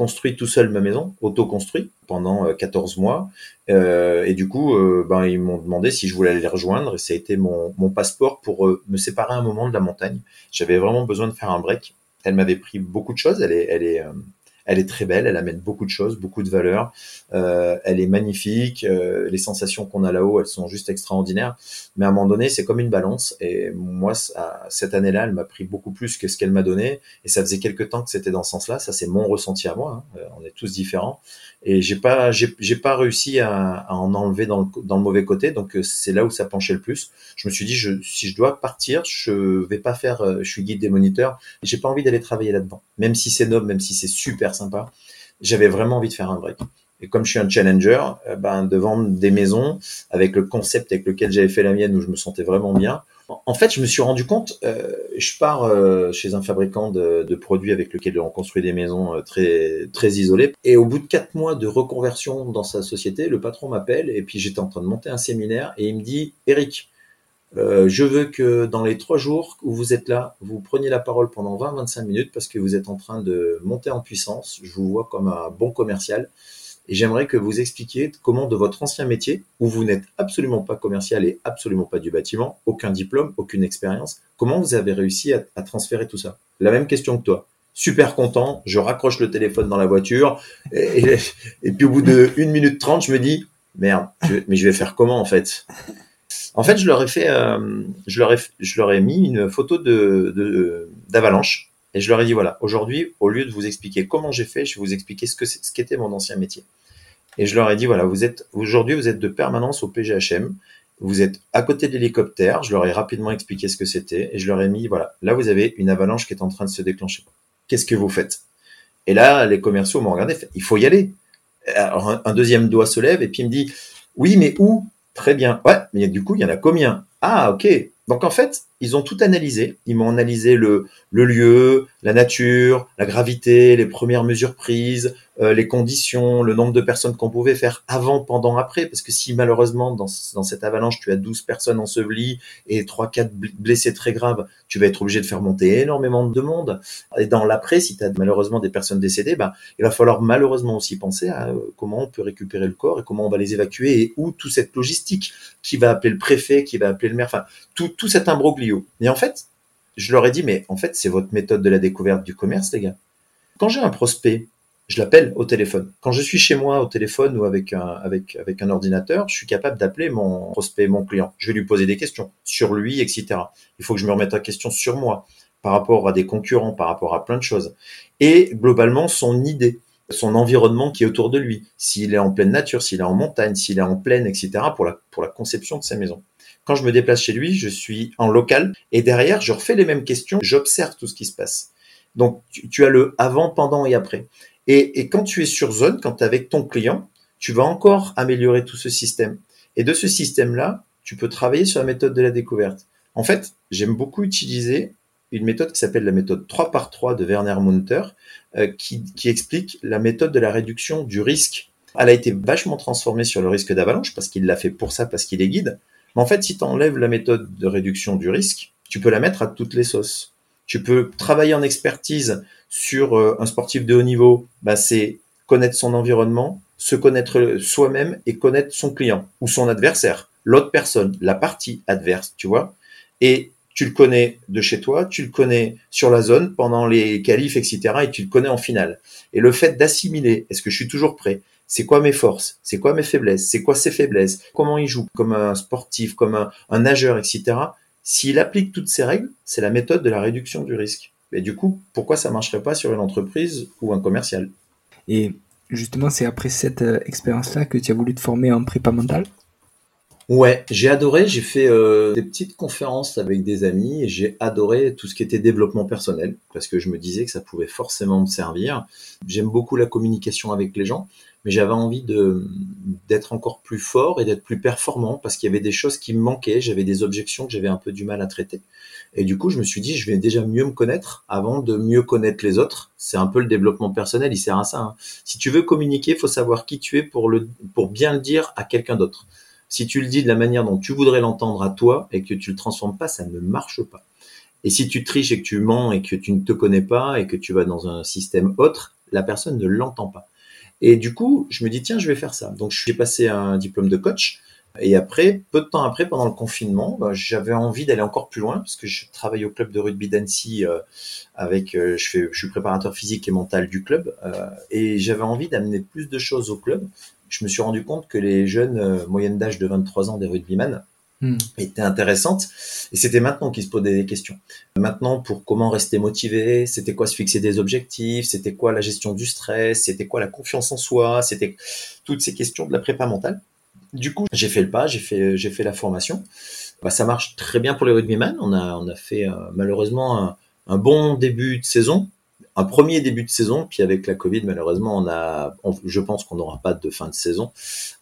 construit tout seul ma maison, auto-construit pendant 14 euh, mois. Euh, et du coup, euh, ben, ils m'ont demandé si je voulais aller les rejoindre. Et ça a été mon, mon passeport pour me séparer un moment de la montagne. J'avais vraiment besoin de faire un break. Elle m'avait pris beaucoup de choses. Elle est, elle est, elle est très belle, elle amène beaucoup de choses, beaucoup de valeurs. Euh, elle est magnifique, euh, les sensations qu'on a là-haut, elles sont juste extraordinaires. Mais à un moment donné, c'est comme une balance. Et moi, cette année-là, elle m'a pris beaucoup plus que ce qu'elle m'a donné. Et ça faisait quelques temps que c'était dans ce sens-là. Ça, c'est mon ressenti à moi. Hein. Euh, on est tous différents. Et j'ai pas, j'ai pas réussi à, en enlever dans le, mauvais côté. Donc c'est là où ça penchait le plus. Je me suis dit, si je dois partir, je vais pas faire. Je suis guide des moniteurs. J'ai pas envie d'aller travailler là-dedans, même si c'est noble, même si c'est super J'avais vraiment envie de faire un break. Et comme je suis un challenger, euh, ben, de vendre des maisons avec le concept avec lequel j'avais fait la mienne où je me sentais vraiment bien. En fait, je me suis rendu compte, euh, je pars euh, chez un fabricant de, produits avec lequel on construit des maisons très très isolées. Et au bout de quatre mois de reconversion dans sa société, le patron m'appelle et puis j'étais en train de monter un séminaire et il me dit, Eric, euh, je veux que dans les trois jours où vous êtes là, vous preniez la parole pendant 20-25 minutes parce que vous êtes en train de monter en puissance. Je vous vois comme un bon commercial et j'aimerais que vous expliquiez comment de votre ancien métier, où vous n'êtes absolument pas commercial et absolument pas du bâtiment, aucun diplôme, aucune expérience, comment vous avez réussi à, transférer tout ça? La même question que toi. Super content, je raccroche le téléphone dans la voiture, et, puis au bout de 1 minute 30, je me dis, merde, mais je vais faire comment en fait? En fait, je leur ai fait, euh, je, leur ai, je leur ai mis une photo d'avalanche et je leur ai dit, voilà, aujourd'hui, au lieu de vous expliquer comment j'ai fait, je vais vous expliquer ce que ce qu'était mon ancien métier. Et je leur ai dit, voilà, vous êtes, aujourd'hui, vous êtes de permanence au PGHM. Vous êtes à côté de l'hélicoptère. Je leur ai rapidement expliqué ce que c'était. Et je leur ai mis, voilà, là, vous avez une avalanche qui est en train de se déclencher. Qu'est-ce que vous faites? Et là, les commerciaux m'ont regardé, il faut y aller. Alors, un deuxième doigt se lève et puis il me dit, oui, mais où? Très bien. Ouais, mais du coup, il y en a combien? Ah, ok. Donc en fait, ils ont tout analysé. Ils m'ont analysé le, lieu, la nature, la gravité, les premières mesures prises, euh, les conditions, le nombre de personnes qu'on pouvait faire avant, pendant, après. Parce que si malheureusement dans, dans cette avalanche, tu as 12 personnes ensevelies et 3-4 blessés très graves, tu vas être obligé de faire monter énormément de monde. Et dans l'après, si tu as malheureusement des personnes décédées, bah, il va falloir malheureusement aussi penser à euh, comment on peut récupérer le corps et comment on va les évacuer et où toute cette logistique, qui va appeler le préfet, qui va appeler le maire, enfin tout, tout cet imbroglio. Et en fait, je leur ai dit, mais en fait, c'est votre méthode de la découverte du commerce, les gars. Quand j'ai un prospect, je l'appelle au téléphone. Quand je suis chez moi au téléphone ou avec un, avec un ordinateur, je suis capable d'appeler mon prospect, mon client. Je vais lui poser des questions sur lui, etc. Il faut que je me remette en question sur moi, par rapport à des concurrents, par rapport à plein de choses. Et globalement, son idée, son environnement qui est autour de lui, s'il est en pleine nature, s'il est en montagne, s'il est en plaine, etc., pour la, pour la conception de sa maison. Quand je me déplace chez lui, je suis en local et derrière, je refais les mêmes questions, j'observe tout ce qui se passe. Donc, tu, as le avant, pendant et après. Et, et quand tu es sur zone, quand tu es avec ton client, tu vas encore améliorer tout ce système. Et de ce système-là, tu peux travailler sur la méthode de la découverte. En fait, j'aime beaucoup utiliser une méthode qui s'appelle la méthode 3 par 3 de Werner Munter, euh, qui, qui explique la méthode de la réduction du risque. Elle a été vachement transformée sur le risque d'avalanche parce qu'il l'a fait pour ça, parce qu'il est guide. Mais en fait, si tu enlèves la méthode de réduction du risque, tu peux la mettre à toutes les sauces. Tu peux travailler en expertise sur euh, un sportif de haut niveau, bah, c'est connaître son environnement, se connaître soi-même et connaître son client ou son adversaire, l'autre personne, la partie adverse, tu vois. Et tu le connais de chez toi, tu le connais sur la zone pendant les qualifs, etc. Et tu le connais en finale. Et le fait d'assimiler, est-ce que je suis toujours prêt? C'est quoi mes forces, c'est quoi mes faiblesses, c'est quoi ses faiblesses, comment il joue? Comme un sportif, comme un, un nageur, etc. S'il applique toutes ces règles, c'est la méthode de la réduction du risque. Mais du coup, pourquoi ça marcherait pas sur une entreprise ou un commercial? Et justement, c'est après cette euh, expérience-là que tu as voulu te former en prépa mentale? Ouais, j'ai adoré. J'ai fait euh, des petites conférences avec des amis et j'ai adoré tout ce qui était développement personnel parce que je me disais que ça pouvait forcément me servir. J'aime beaucoup la communication avec les gens, mais j'avais envie de d'être encore plus fort et d'être plus performant parce qu'il y avait des choses qui me manquaient. J'avais des objections que j'avais un peu du mal à traiter. Et du coup, je me suis dit, je vais déjà mieux me connaître avant de mieux connaître les autres. C'est un peu le développement personnel, il sert à ça. Hein. Si tu veux communiquer, faut savoir qui tu es pour le pour bien le dire à quelqu'un d'autre. Si tu le dis de la manière dont tu voudrais l'entendre à toi et que tu le transformes pas, ça ne marche pas. Et si tu triches et que tu mens et que tu ne te connais pas et que tu vas dans un système autre, la personne ne l'entend pas. Et du coup, je me dis, tiens, je vais faire ça. Donc, j'ai passé un diplôme de coach. Et après, peu de temps après, pendant le confinement, bah, j'avais envie d'aller encore plus loin parce que je travaille au club de rugby d'Annecy euh, avec, euh, je, suis préparateur physique et mental du club euh, et j'avais envie d'amener plus de choses au club je me suis rendu compte que les jeunes moyennes d'âge de 23 ans des rugbyman hmm. étaient intéressantes. Et c'était maintenant qu'ils se posaient des questions. Maintenant, pour comment rester motivé, c'était quoi se fixer des objectifs, c'était quoi la gestion du stress, c'était quoi la confiance en soi, c'était toutes ces questions de la prépa mentale. Du coup, j'ai fait le pas, j'ai fait, j'ai fait la formation. Bah, ça marche très bien pour les rugbyman. On a, on a fait euh, malheureusement un bon début de saison un premier début de saison, puis avec la Covid, malheureusement, on a, je pense qu'on n'aura pas de fin de saison.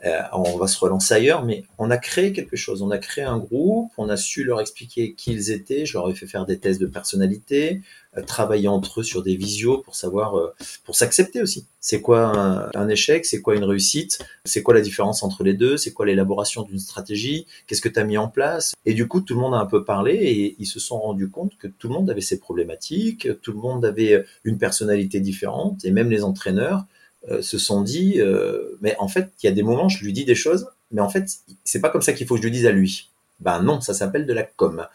Euh, on va se relancer ailleurs, mais on a créé quelque chose. On a créé un groupe, on a su leur expliquer qui ils étaient. Je leur ai fait faire des tests de personnalité, travailler entre eux sur des visios pour savoir, euh, pour s'accepter aussi. C'est quoi un, échec? C'est quoi une réussite? C'est quoi la différence entre les deux? C'est quoi l'élaboration d'une stratégie? Qu'est-ce que tu as mis en place? Et du coup, tout le monde a un peu parlé et ils se sont rendus compte que tout le monde avait ses problématiques, tout le monde avait une personnalité différente et même les entraîneurs euh, se sont dit, mais en fait, il y a des moments, je lui dis des choses, mais en fait, c'est pas comme ça qu'il faut que je lui dise à lui. Ben non, ça s'appelle de la com.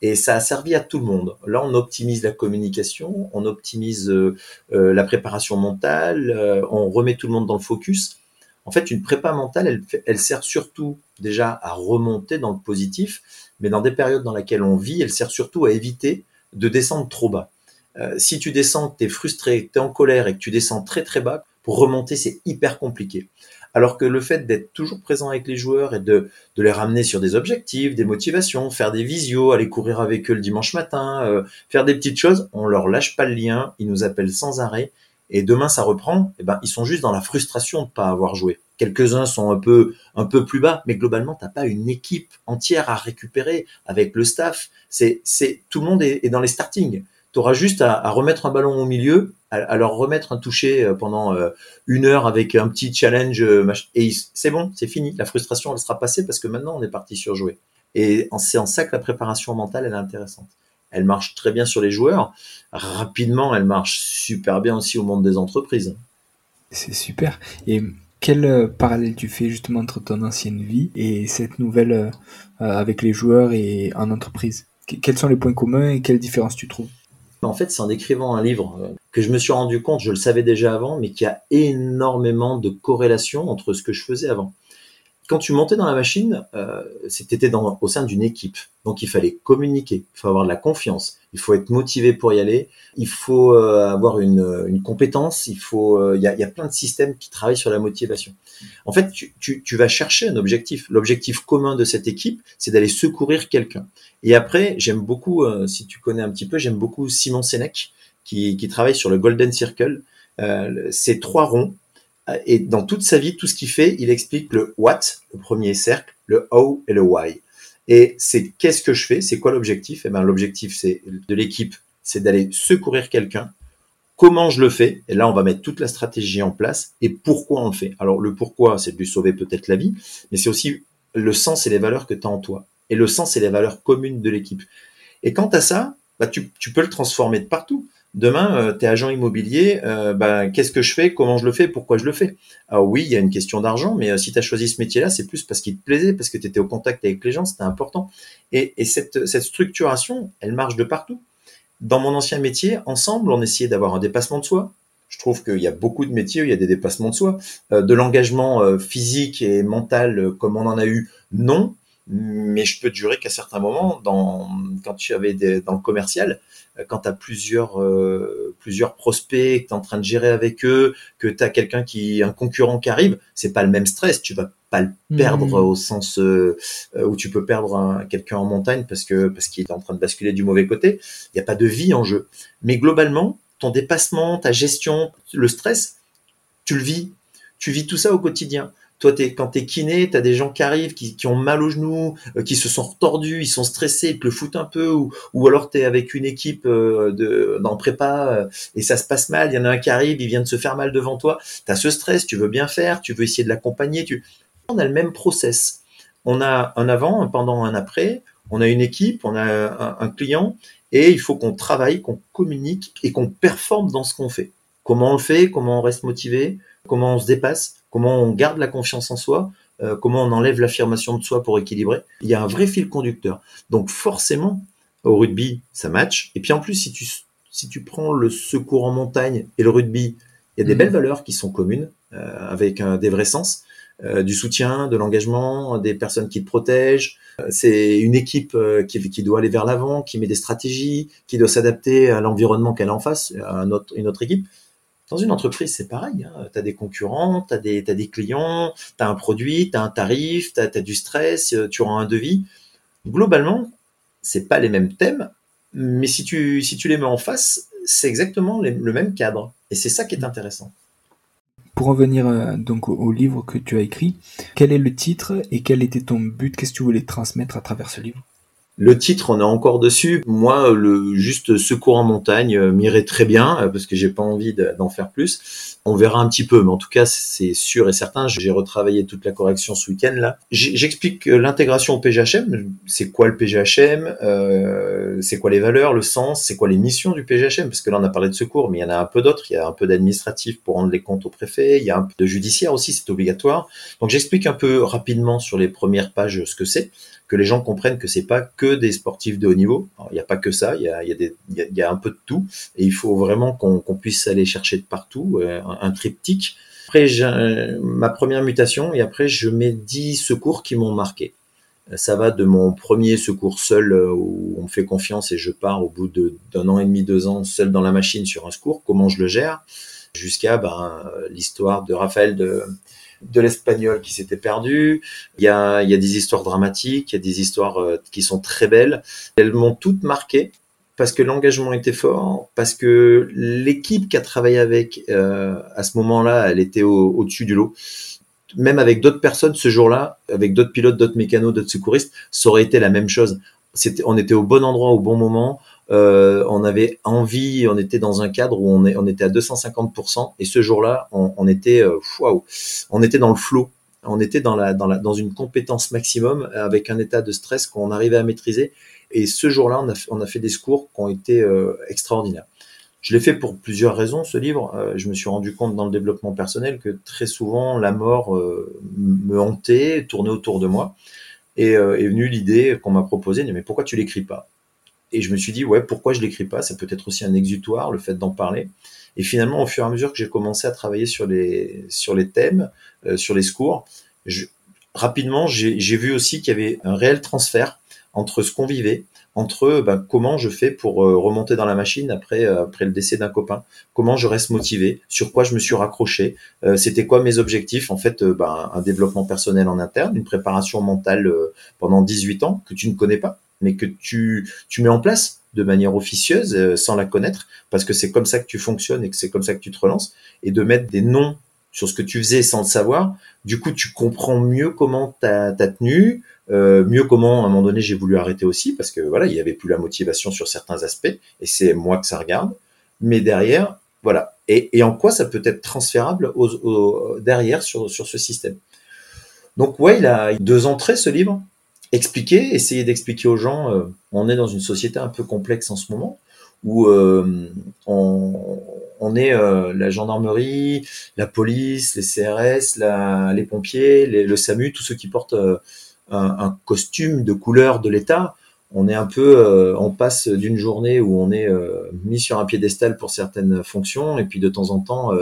Et ça a servi à tout le monde. Là, on optimise la communication, on optimise euh, euh, la préparation mentale, euh, on remet tout le monde dans le focus. En fait, une prépa mentale, elle, elle, sert surtout déjà à remonter dans le positif, mais dans des périodes dans lesquelles on vit, elle sert surtout à éviter de descendre trop bas. si tu descends, tu es frustré, tu es en colère et que tu descends très très bas, pour remonter, c'est hyper compliqué. Alors que le fait d'être toujours présent avec les joueurs et de, de, les ramener sur des objectifs, des motivations, faire des visios, aller courir avec eux le dimanche matin, euh, faire des petites choses, on leur lâche pas le lien, ils nous appellent sans arrêt. Et demain ça reprend, et eh ben ils sont juste dans la frustration de pas avoir joué. Quelques-uns sont un peu un peu plus bas, mais globalement t'as pas une équipe entière à récupérer avec le staff. C'est c'est tout le monde est, dans les starting tu auras juste à, remettre un ballon au milieu, à, leur remettre un toucher euh, pendant euh, une heure avec un petit challenge, euh, et c'est bon, c'est fini. La frustration, elle sera passée parce que maintenant, on est parti sur jouer. Et c'est en ça que la préparation mentale, elle est intéressante. Elle marche très bien sur les joueurs. Rapidement, elle marche super bien aussi au monde des entreprises. C'est super. Et quel parallèle tu fais justement entre ton ancienne vie et cette nouvelle avec les joueurs et en entreprise? Quels sont les points communs et quelles différences tu trouves? En fait, c'est en écrivant un livre que je me suis rendu compte, je le savais déjà avant, mais qu'il y a énormément de corrélations entre ce que je faisais avant quand tu montais dans la machine, euh, c'était au sein d'une équipe. Donc il fallait communiquer, il faut avoir de la confiance, il faut être motivé pour y aller, il faut euh, avoir une, une, compétence, il faut, euh, y, a, y, a, plein de systèmes qui travaillent sur la motivation. En fait, tu, tu, tu vas chercher un objectif. L'objectif commun de cette équipe, c'est d'aller secourir quelqu'un. Et après, j'aime beaucoup, euh, si tu connais un petit peu, j'aime beaucoup Simon Sénèque qui, qui travaille sur le Golden Circle. Euh, c'est trois ronds et dans toute sa vie, tout ce qu'il fait, il explique le what, le premier cercle, le how et le why. Et c'est qu'est-ce que je fais, c'est quoi l'objectif? Eh ben l'objectif c'est de l'équipe, c'est d'aller secourir quelqu'un. Comment je le fais? Et là, on va mettre toute la stratégie en place. Et pourquoi on le fait? Alors le pourquoi, c'est de lui sauver peut-être la vie, mais c'est aussi le sens et les valeurs que tu as en toi. Et le sens et les valeurs communes de l'équipe. Et quant à ça, bah, tu, tu peux le transformer de partout. Demain, euh, tu es agent immobilier, euh, bah, qu'est-ce que je fais, comment je le fais, pourquoi je le fais? Alors oui, il y a une question d'argent, mais euh, si tu as choisi ce métier-là, c'est plus parce qu'il te plaisait, parce que tu étais au contact avec les gens, c'était important. Et, et cette, cette, structuration, elle marche de partout. Dans mon ancien métier, ensemble, on essayait d'avoir un dépassement de soi. Je trouve qu'il y a beaucoup de métiers où il y a des dépassements de soi. de l'engagement physique et mental comme on en a eu, non mais je peux te jurer qu'à certains moments, dans, quand tu avais des, dans le commercial, euh, quand tu as plusieurs, euh, plusieurs prospects, que tu es en train de gérer avec eux, que tu as quelqu'un qui, un concurrent qui arrive, c'est pas le même stress. Tu vas pas le perdre mmh. au sens euh, où tu peux perdre quelqu'un en montagne parce que parce qu'il est en train de basculer du mauvais côté. Il n'y a pas de vie en jeu. Mais globalement, ton dépassement, ta gestion, le stress, tu le vis. Tu vis tout ça au quotidien. Toi, es, quand t'es kiné, t'as des gens qui arrivent, qui, ont mal aux genoux, euh, qui se sont retordus, ils sont stressés, ils te le foutent un peu, ou, ou alors t'es avec une équipe euh, de prépa euh, et ça se passe mal. Il y en a un qui arrive, il vient de se faire mal devant toi. T'as ce stress, tu veux bien faire, tu veux essayer de l'accompagner. Tu... On a le même process. On a un avant, un pendant, un après. On a une équipe, on a un, un client, et il faut qu'on travaille, qu'on communique et qu'on performe dans ce qu'on fait. Comment on le fait, comment on reste motivé, comment on se dépasse, comment on garde la confiance en soi, euh, comment on enlève l'affirmation de soi pour équilibrer. Il y a un vrai fil conducteur. Donc forcément, au rugby, ça match. Et puis en plus, si tu, si tu prends le secours en montagne et le rugby, il y a des mhm. belles valeurs qui sont communes, euh, avec des vrais sens. Euh, du soutien, de l'engagement, des personnes qui te protègent. C'est une équipe qui, qui, doit aller vers l'avant, qui met des stratégies, qui doit s'adapter à l'environnement qu'elle a en face, à une autre équipe. Dans une entreprise, c'est pareil. Hein. Tu as des concurrents, tu as des, clients, tu as un produit, tu as un tarif, tu as, du stress, euh, tu auras un devis. Globalement, c'est pas les mêmes thèmes, mais si tu, les mets en face, c'est exactement le même cadre. Et c'est ça qui est intéressant. Pour revenir euh, donc au, livre que tu as écrit, quel est le titre et quel était ton but? Qu'est-ce que tu voulais transmettre à travers ce livre? Le titre, on est encore dessus. Moi, le juste secours en montagne euh, m'irait très bien euh, parce que j'ai pas envie d'en faire plus. On verra un petit peu, mais en tout cas, c'est sûr et certain. J'ai retravaillé toute la correction ce week-end là. J'explique l'intégration au PGHM. C'est quoi le PGHM euh, C'est quoi les valeurs, le sens C'est quoi les missions du PGHM Parce que là, on a parlé de secours, mais il y en a un peu d'autres. Il y a un peu d'administratif pour rendre les comptes au préfet. Il y a un peu de judiciaire aussi, c'est obligatoire. Donc, j'explique un peu rapidement sur les premières pages ce que c'est que les gens comprennent que c'est pas que des sportifs de haut niveau. Il n'y a pas que ça, il y a, un peu de tout, et il faut vraiment qu'on puisse aller chercher de partout euh, un, triptyque. Après, ma première mutation, et après, je mets 10 secours qui m'ont marqué. Ça va de mon premier secours seul euh, où on me fait confiance et je pars au bout d'un an et demi, deux ans seul dans la machine sur un secours, comment je le gère, jusqu'à ben, l'histoire de Raphaël de, de l'espagnol qui s'était perdu. Il y a, il y a des histoires dramatiques, il y a des histoires euh, qui sont très belles. Elles m'ont toutes marqué parce que l'engagement était fort, parce que l'équipe qui a travaillé avec euh, à ce moment-là, elle était au-dessus du lot. Même avec d'autres personnes ce jour-là, avec d'autres pilotes, d'autres mécanos, d'autres secouristes, ça aurait été la même chose. C'était, on était au bon endroit au bon moment. Euh, on avait envie, on était dans un cadre où on, était à 250%, et ce jour-là, on, était, euh, on était dans le flot, on était dans, une compétence maximum avec un état de stress qu'on arrivait à maîtriser. Et ce jour-là, on a, fait des secours qui ont été euh, extraordinaires. Je l'ai fait pour plusieurs raisons, ce livre. je me suis rendu compte dans le développement personnel que très souvent, la mort me hantait, tournait autour de moi. Et est venue l'idée qu'on m'a proposée, mais pourquoi tu l'écris pas? Et je me suis dit, ouais, pourquoi je l'écris pas? Ça peut être aussi un exutoire, le fait d'en parler. Et finalement, au fur et à mesure que j'ai commencé à travailler sur les, sur les thèmes, euh, sur les secours, rapidement, j'ai vu aussi qu'il y avait un réel transfert entre ce qu'on vivait, entre ben, comment je fais pour euh, remonter dans la machine après, euh, après le décès d'un copain, comment je reste motivé, sur quoi je me suis raccroché, c'était quoi mes objectifs, en fait, ben, un développement personnel en interne, une préparation mentale pendant 18 ans que tu ne connais pas, mais que tu, tu mets en place de manière officieuse, euh, sans la connaître, parce que c'est comme ça que tu fonctionnes et que c'est comme ça que tu te relances, et de mettre des noms sur ce que tu faisais sans le savoir, du coup tu comprends mieux comment tu as, tenu, euh, mieux comment à un moment donné j'ai voulu arrêter aussi, parce que voilà, il y avait plus la motivation sur certains aspects, et c'est moi que ça regarde, mais derrière, voilà. Et, en quoi ça peut être transférable derrière sur, sur ce système? Donc ouais, il a deux entrées ce livre expliquer, essayer d'expliquer aux gens. Euh, on est dans une société un peu complexe en ce moment où euh, on, est euh, la gendarmerie, la police, les CRS, les pompiers, le SAMU, tous ceux qui portent un, costume de couleur de l'État. On est un peu, on passe d'une journée où on est mis sur un piédestal pour certaines fonctions et puis de temps en temps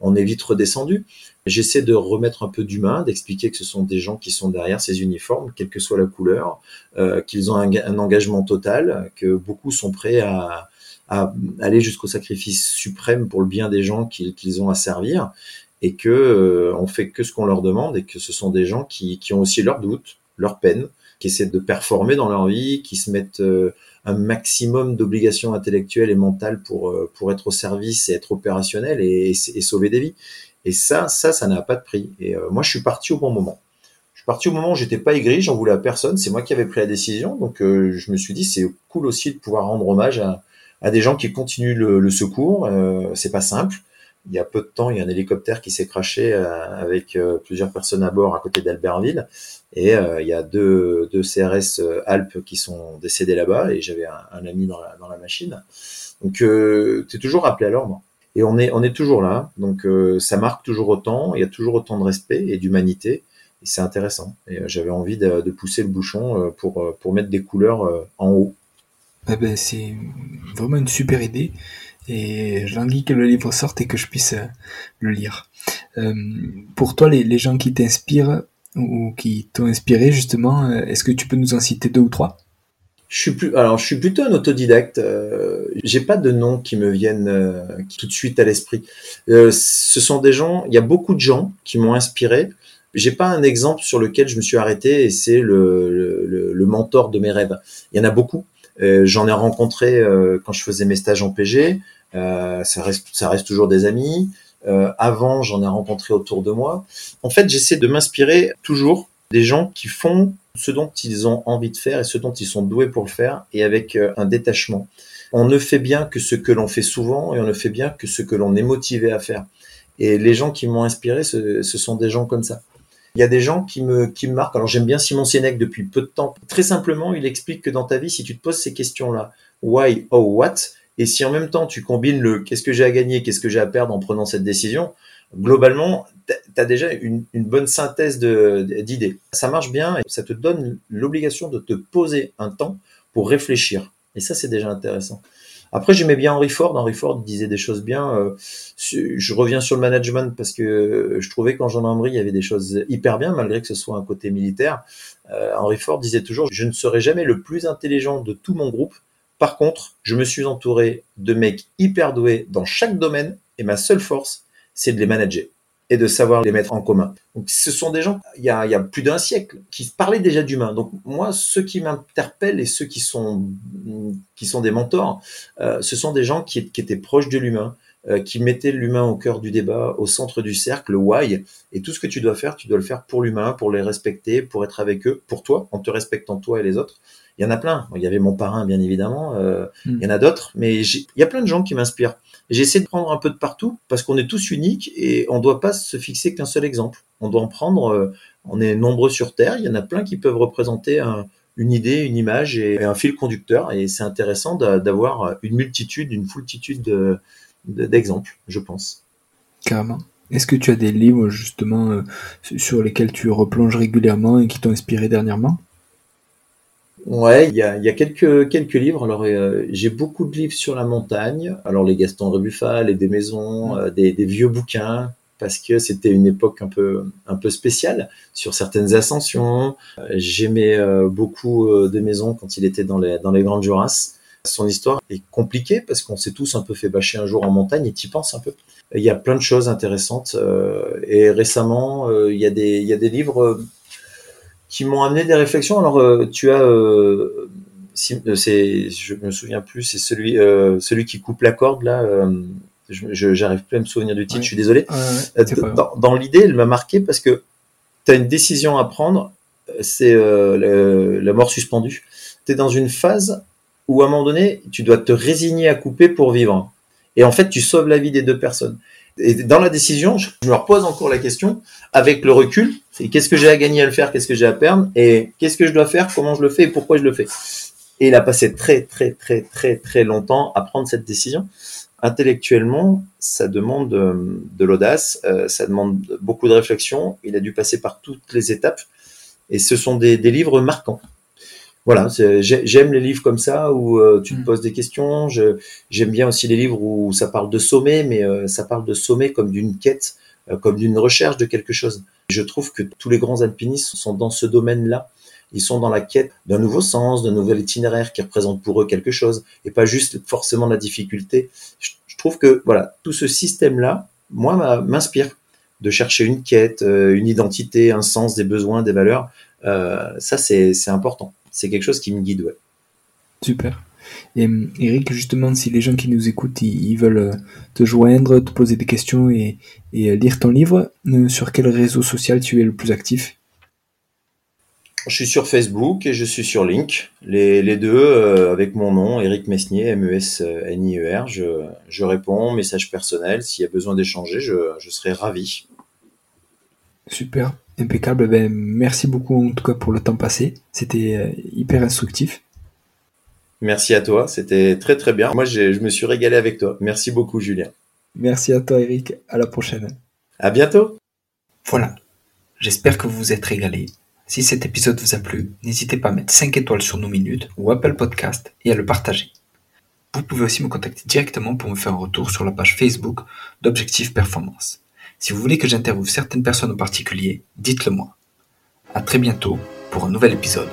on est vite redescendu. J'essaie de remettre un peu d'humain, d'expliquer que ce sont des gens qui sont derrière ces uniformes, quelle que soit la couleur, euh, qu'ils ont un, engagement total, que beaucoup sont prêts à, aller jusqu'au sacrifice suprême pour le bien des gens qu'ils ont à servir, et que euh, on fait que ce qu'on leur demande, et que ce sont des gens qui, ont aussi leurs doutes, leurs peines, qui essaient de performer dans leur vie, qui se mettent euh, un maximum d'obligations intellectuelles et mentales pour, pour être au service et être opérationnel et sauver des vies. Et ça, ça, ça n'a pas de prix. Et euh, moi, je suis parti au bon moment. Je suis parti au moment où j'étais pas aigri, j'en voulais à personne. C'est moi qui avais pris la décision. Donc, euh, je me suis dit, c'est cool aussi de pouvoir rendre hommage à, à des gens qui continuent le, le secours. Euh, c'est pas simple. Il y a peu de temps, il y a un hélicoptère qui s'est craché euh, avec plusieurs personnes à bord à côté d'Albertville. Et il y a deux, CRS Alpes qui sont décédés là-bas. Et j'avais un, ami dans la, machine. Donc, tu es toujours appelé à l'ordre et on est, on est toujours là. Donc euh, ça marque toujours autant, il y a toujours autant de respect et d'humanité. Et c'est intéressant. Et euh, j'avais envie de, pousser le bouchon euh, pour, pour mettre des couleurs en haut. Eh ben, c'est vraiment une super idée. Et j'envie que le livre sorte et que je puisse le lire. pour toi, les, gens qui t'inspirent ou qui t'ont inspiré justement, est-ce que tu peux nous en citer deux ou trois? Je suis plus, alors je suis plutôt un autodidacte. Euh, j'ai pas de noms qui me viennent euh, tout de suite à l'esprit. Euh, ce sont des gens. Il y a beaucoup de gens qui m'ont inspiré. J'ai pas un exemple sur lequel je me suis arrêté et c'est le, le, mentor de mes rêves. Il y en a beaucoup. Euh, j'en ai rencontré quand je faisais mes stages en PG. Ça reste, ça reste toujours des amis. avant, j'en ai rencontré autour de moi. En fait, j'essaie de m'inspirer toujours des gens qui font ce dont ils ont envie de faire et ce dont ils sont doués pour le faire et avec un détachement. On ne fait bien que ce que l'on fait souvent et on ne fait bien que ce que l'on est motivé à faire. Et les gens qui m'ont inspiré, ce, sont des gens comme ça. Il y a des gens qui me, qui me marquent. Alors j'aime bien Simon Sinek depuis peu de temps. Très simplement, il explique que dans ta vie, si tu te poses ces questions-là, why, oh, what, et si en même temps tu combines le qu'est-ce que j'ai à gagner, qu'est-ce que j'ai à perdre en prenant cette décision, globalement, tu as déjà une, une bonne synthèse d'idées. Ça marche bien et ça te donne l'obligation de te poser un temps pour réfléchir. Et ça, c'est déjà intéressant. Après, j'aimais bien Henry Ford. Henry Ford disait des choses bien. Euh, je reviens sur le management parce que je trouvais qu'en gendarmerie, il y avait des choses hyper bien, malgré que ce soit un côté militaire. Euh, Henry Ford disait toujours, je ne serai jamais le plus intelligent de tout mon groupe. Par contre, je me suis entouré de mecs hyper doués dans chaque domaine et ma seule force, c'est de les manager et de savoir les mettre en commun. Donc, ce sont des gens, il y a, plus d'un siècle, qui parlaient déjà d'humains. Donc, moi, ceux qui m'interpellent et ceux qui sont, qui sont des mentors, euh, ce sont des gens qui, qui étaient proches de l'humain, euh, qui mettaient l'humain au cœur du débat, au centre du cercle, le why. Et tout ce que tu dois faire, tu dois le faire pour l'humain, pour les respecter, pour être avec eux, pour toi, en te respectant toi et les autres. Il y en a plein. Il y avait mon parrain, bien évidemment. Euh, hmm. Il y en a d'autres, mais il y a plein de gens qui m'inspirent. J'essaie de prendre un peu de partout parce qu'on est tous uniques et on ne doit pas se fixer qu'un seul exemple. On doit en prendre. Euh, on est nombreux sur Terre. Il y en a plein qui peuvent représenter une idée, une image et un fil conducteur. Et c'est intéressant d'avoir une multitude, une foultitude d'exemples, je pense. Carrément. Est-ce que tu as des livres justement euh, sur lesquels tu replonges régulièrement et qui t'ont inspiré dernièrement? Ouais, il y a, y a, quelques quelques livres. Alors euh, j'ai beaucoup de livres sur la montagne. Alors les Gaston Rebuffal, les des maisons, euh, des, des, vieux bouquins parce que c'était une époque un peu un peu spéciale sur certaines ascensions. Euh, j'aimais beaucoup des maisons quand il était dans les dans les grandes Jurasses. Son histoire est compliquée parce qu'on s'est tous un peu fait bâcher un jour en montagne et tu penses un peu. Il y a plein de choses intéressantes et récemment il y a des il y a des livres qui m'ont amené des réflexions. Alors, euh, tu as, euh, euh, c'est, je me souviens plus, c'est celui, celui qui coupe la corde là. je, j'arrive plus à me souvenir du titre. Je suis désolé. dans, l'idée, elle m'a marqué parce que tu as une décision à prendre. C'est la mort suspendue. Tu es dans une phase où à un moment donné, tu dois te résigner à couper pour vivre. Et en fait, tu sauves la vie des deux personnes. Et dans la décision, je me repose encore la question, avec le recul, c'est qu'est-ce que j'ai à gagner à le faire, qu'est-ce que j'ai à perdre, et qu'est-ce que je dois faire, comment je le fais et pourquoi je le fais. Et il a passé très très très très très longtemps à prendre cette décision. Intellectuellement, ça demande euh, de l'audace, euh, ça demande beaucoup de réflexion. Il a dû passer par toutes les étapes, et ce sont des livres marquants voilà, j'aime les livres comme ça où euh, tu te mm. poses des questions. J'aime bien aussi les livres où ça parle de sommet, mais euh, ça parle de sommet comme d'une quête, euh, comme d'une recherche de quelque chose. Je trouve que tous les grands alpinistes sont dans ce domaine-là. Ils sont dans la quête d'un nouveau sens, d'un nouvel itinéraire qui représente pour eux quelque chose, et pas juste forcément la difficulté. Je, je trouve que voilà, tout ce système-là, moi, m'inspire de chercher une quête, une identité, un sens, des besoins, des valeurs. ça, c'est important c'est quelque chose qui me guide. Ouais. Super. Et Eric, justement, si les gens qui nous écoutent, ils, veulent euh, te joindre, te poser des questions et, euh, lire ton livre, euh, sur quel réseau social tu es le plus actif? Je suis sur Facebook et je suis sur Link, les, deux avec mon nom, Eric Mesnier, M-E-S-N-I-E-R. Je, réponds, message personnel. S'il y a besoin d'échanger, je, je serai ravi. Super. Impeccable. Ben, merci beaucoup en tout cas pour le temps passé. C'était euh, hyper instructif. Merci à toi. C'était très très bien. Moi, je me suis régalé avec toi. Merci beaucoup, Julien. Merci à toi, Eric. À la prochaine. À bientôt. Voilà. J'espère que vous vous êtes régalé. Si cet épisode vous a plu, n'hésitez pas à mettre 5 étoiles sur nos minutes ou Apple Podcast et à le partager. Vous pouvez aussi me contacter directement pour me faire un retour sur la page Facebook d'Objectif Performance. Si vous voulez que j'interviewe certaines personnes en particulier, dites-le moi. À très bientôt pour un nouvel épisode.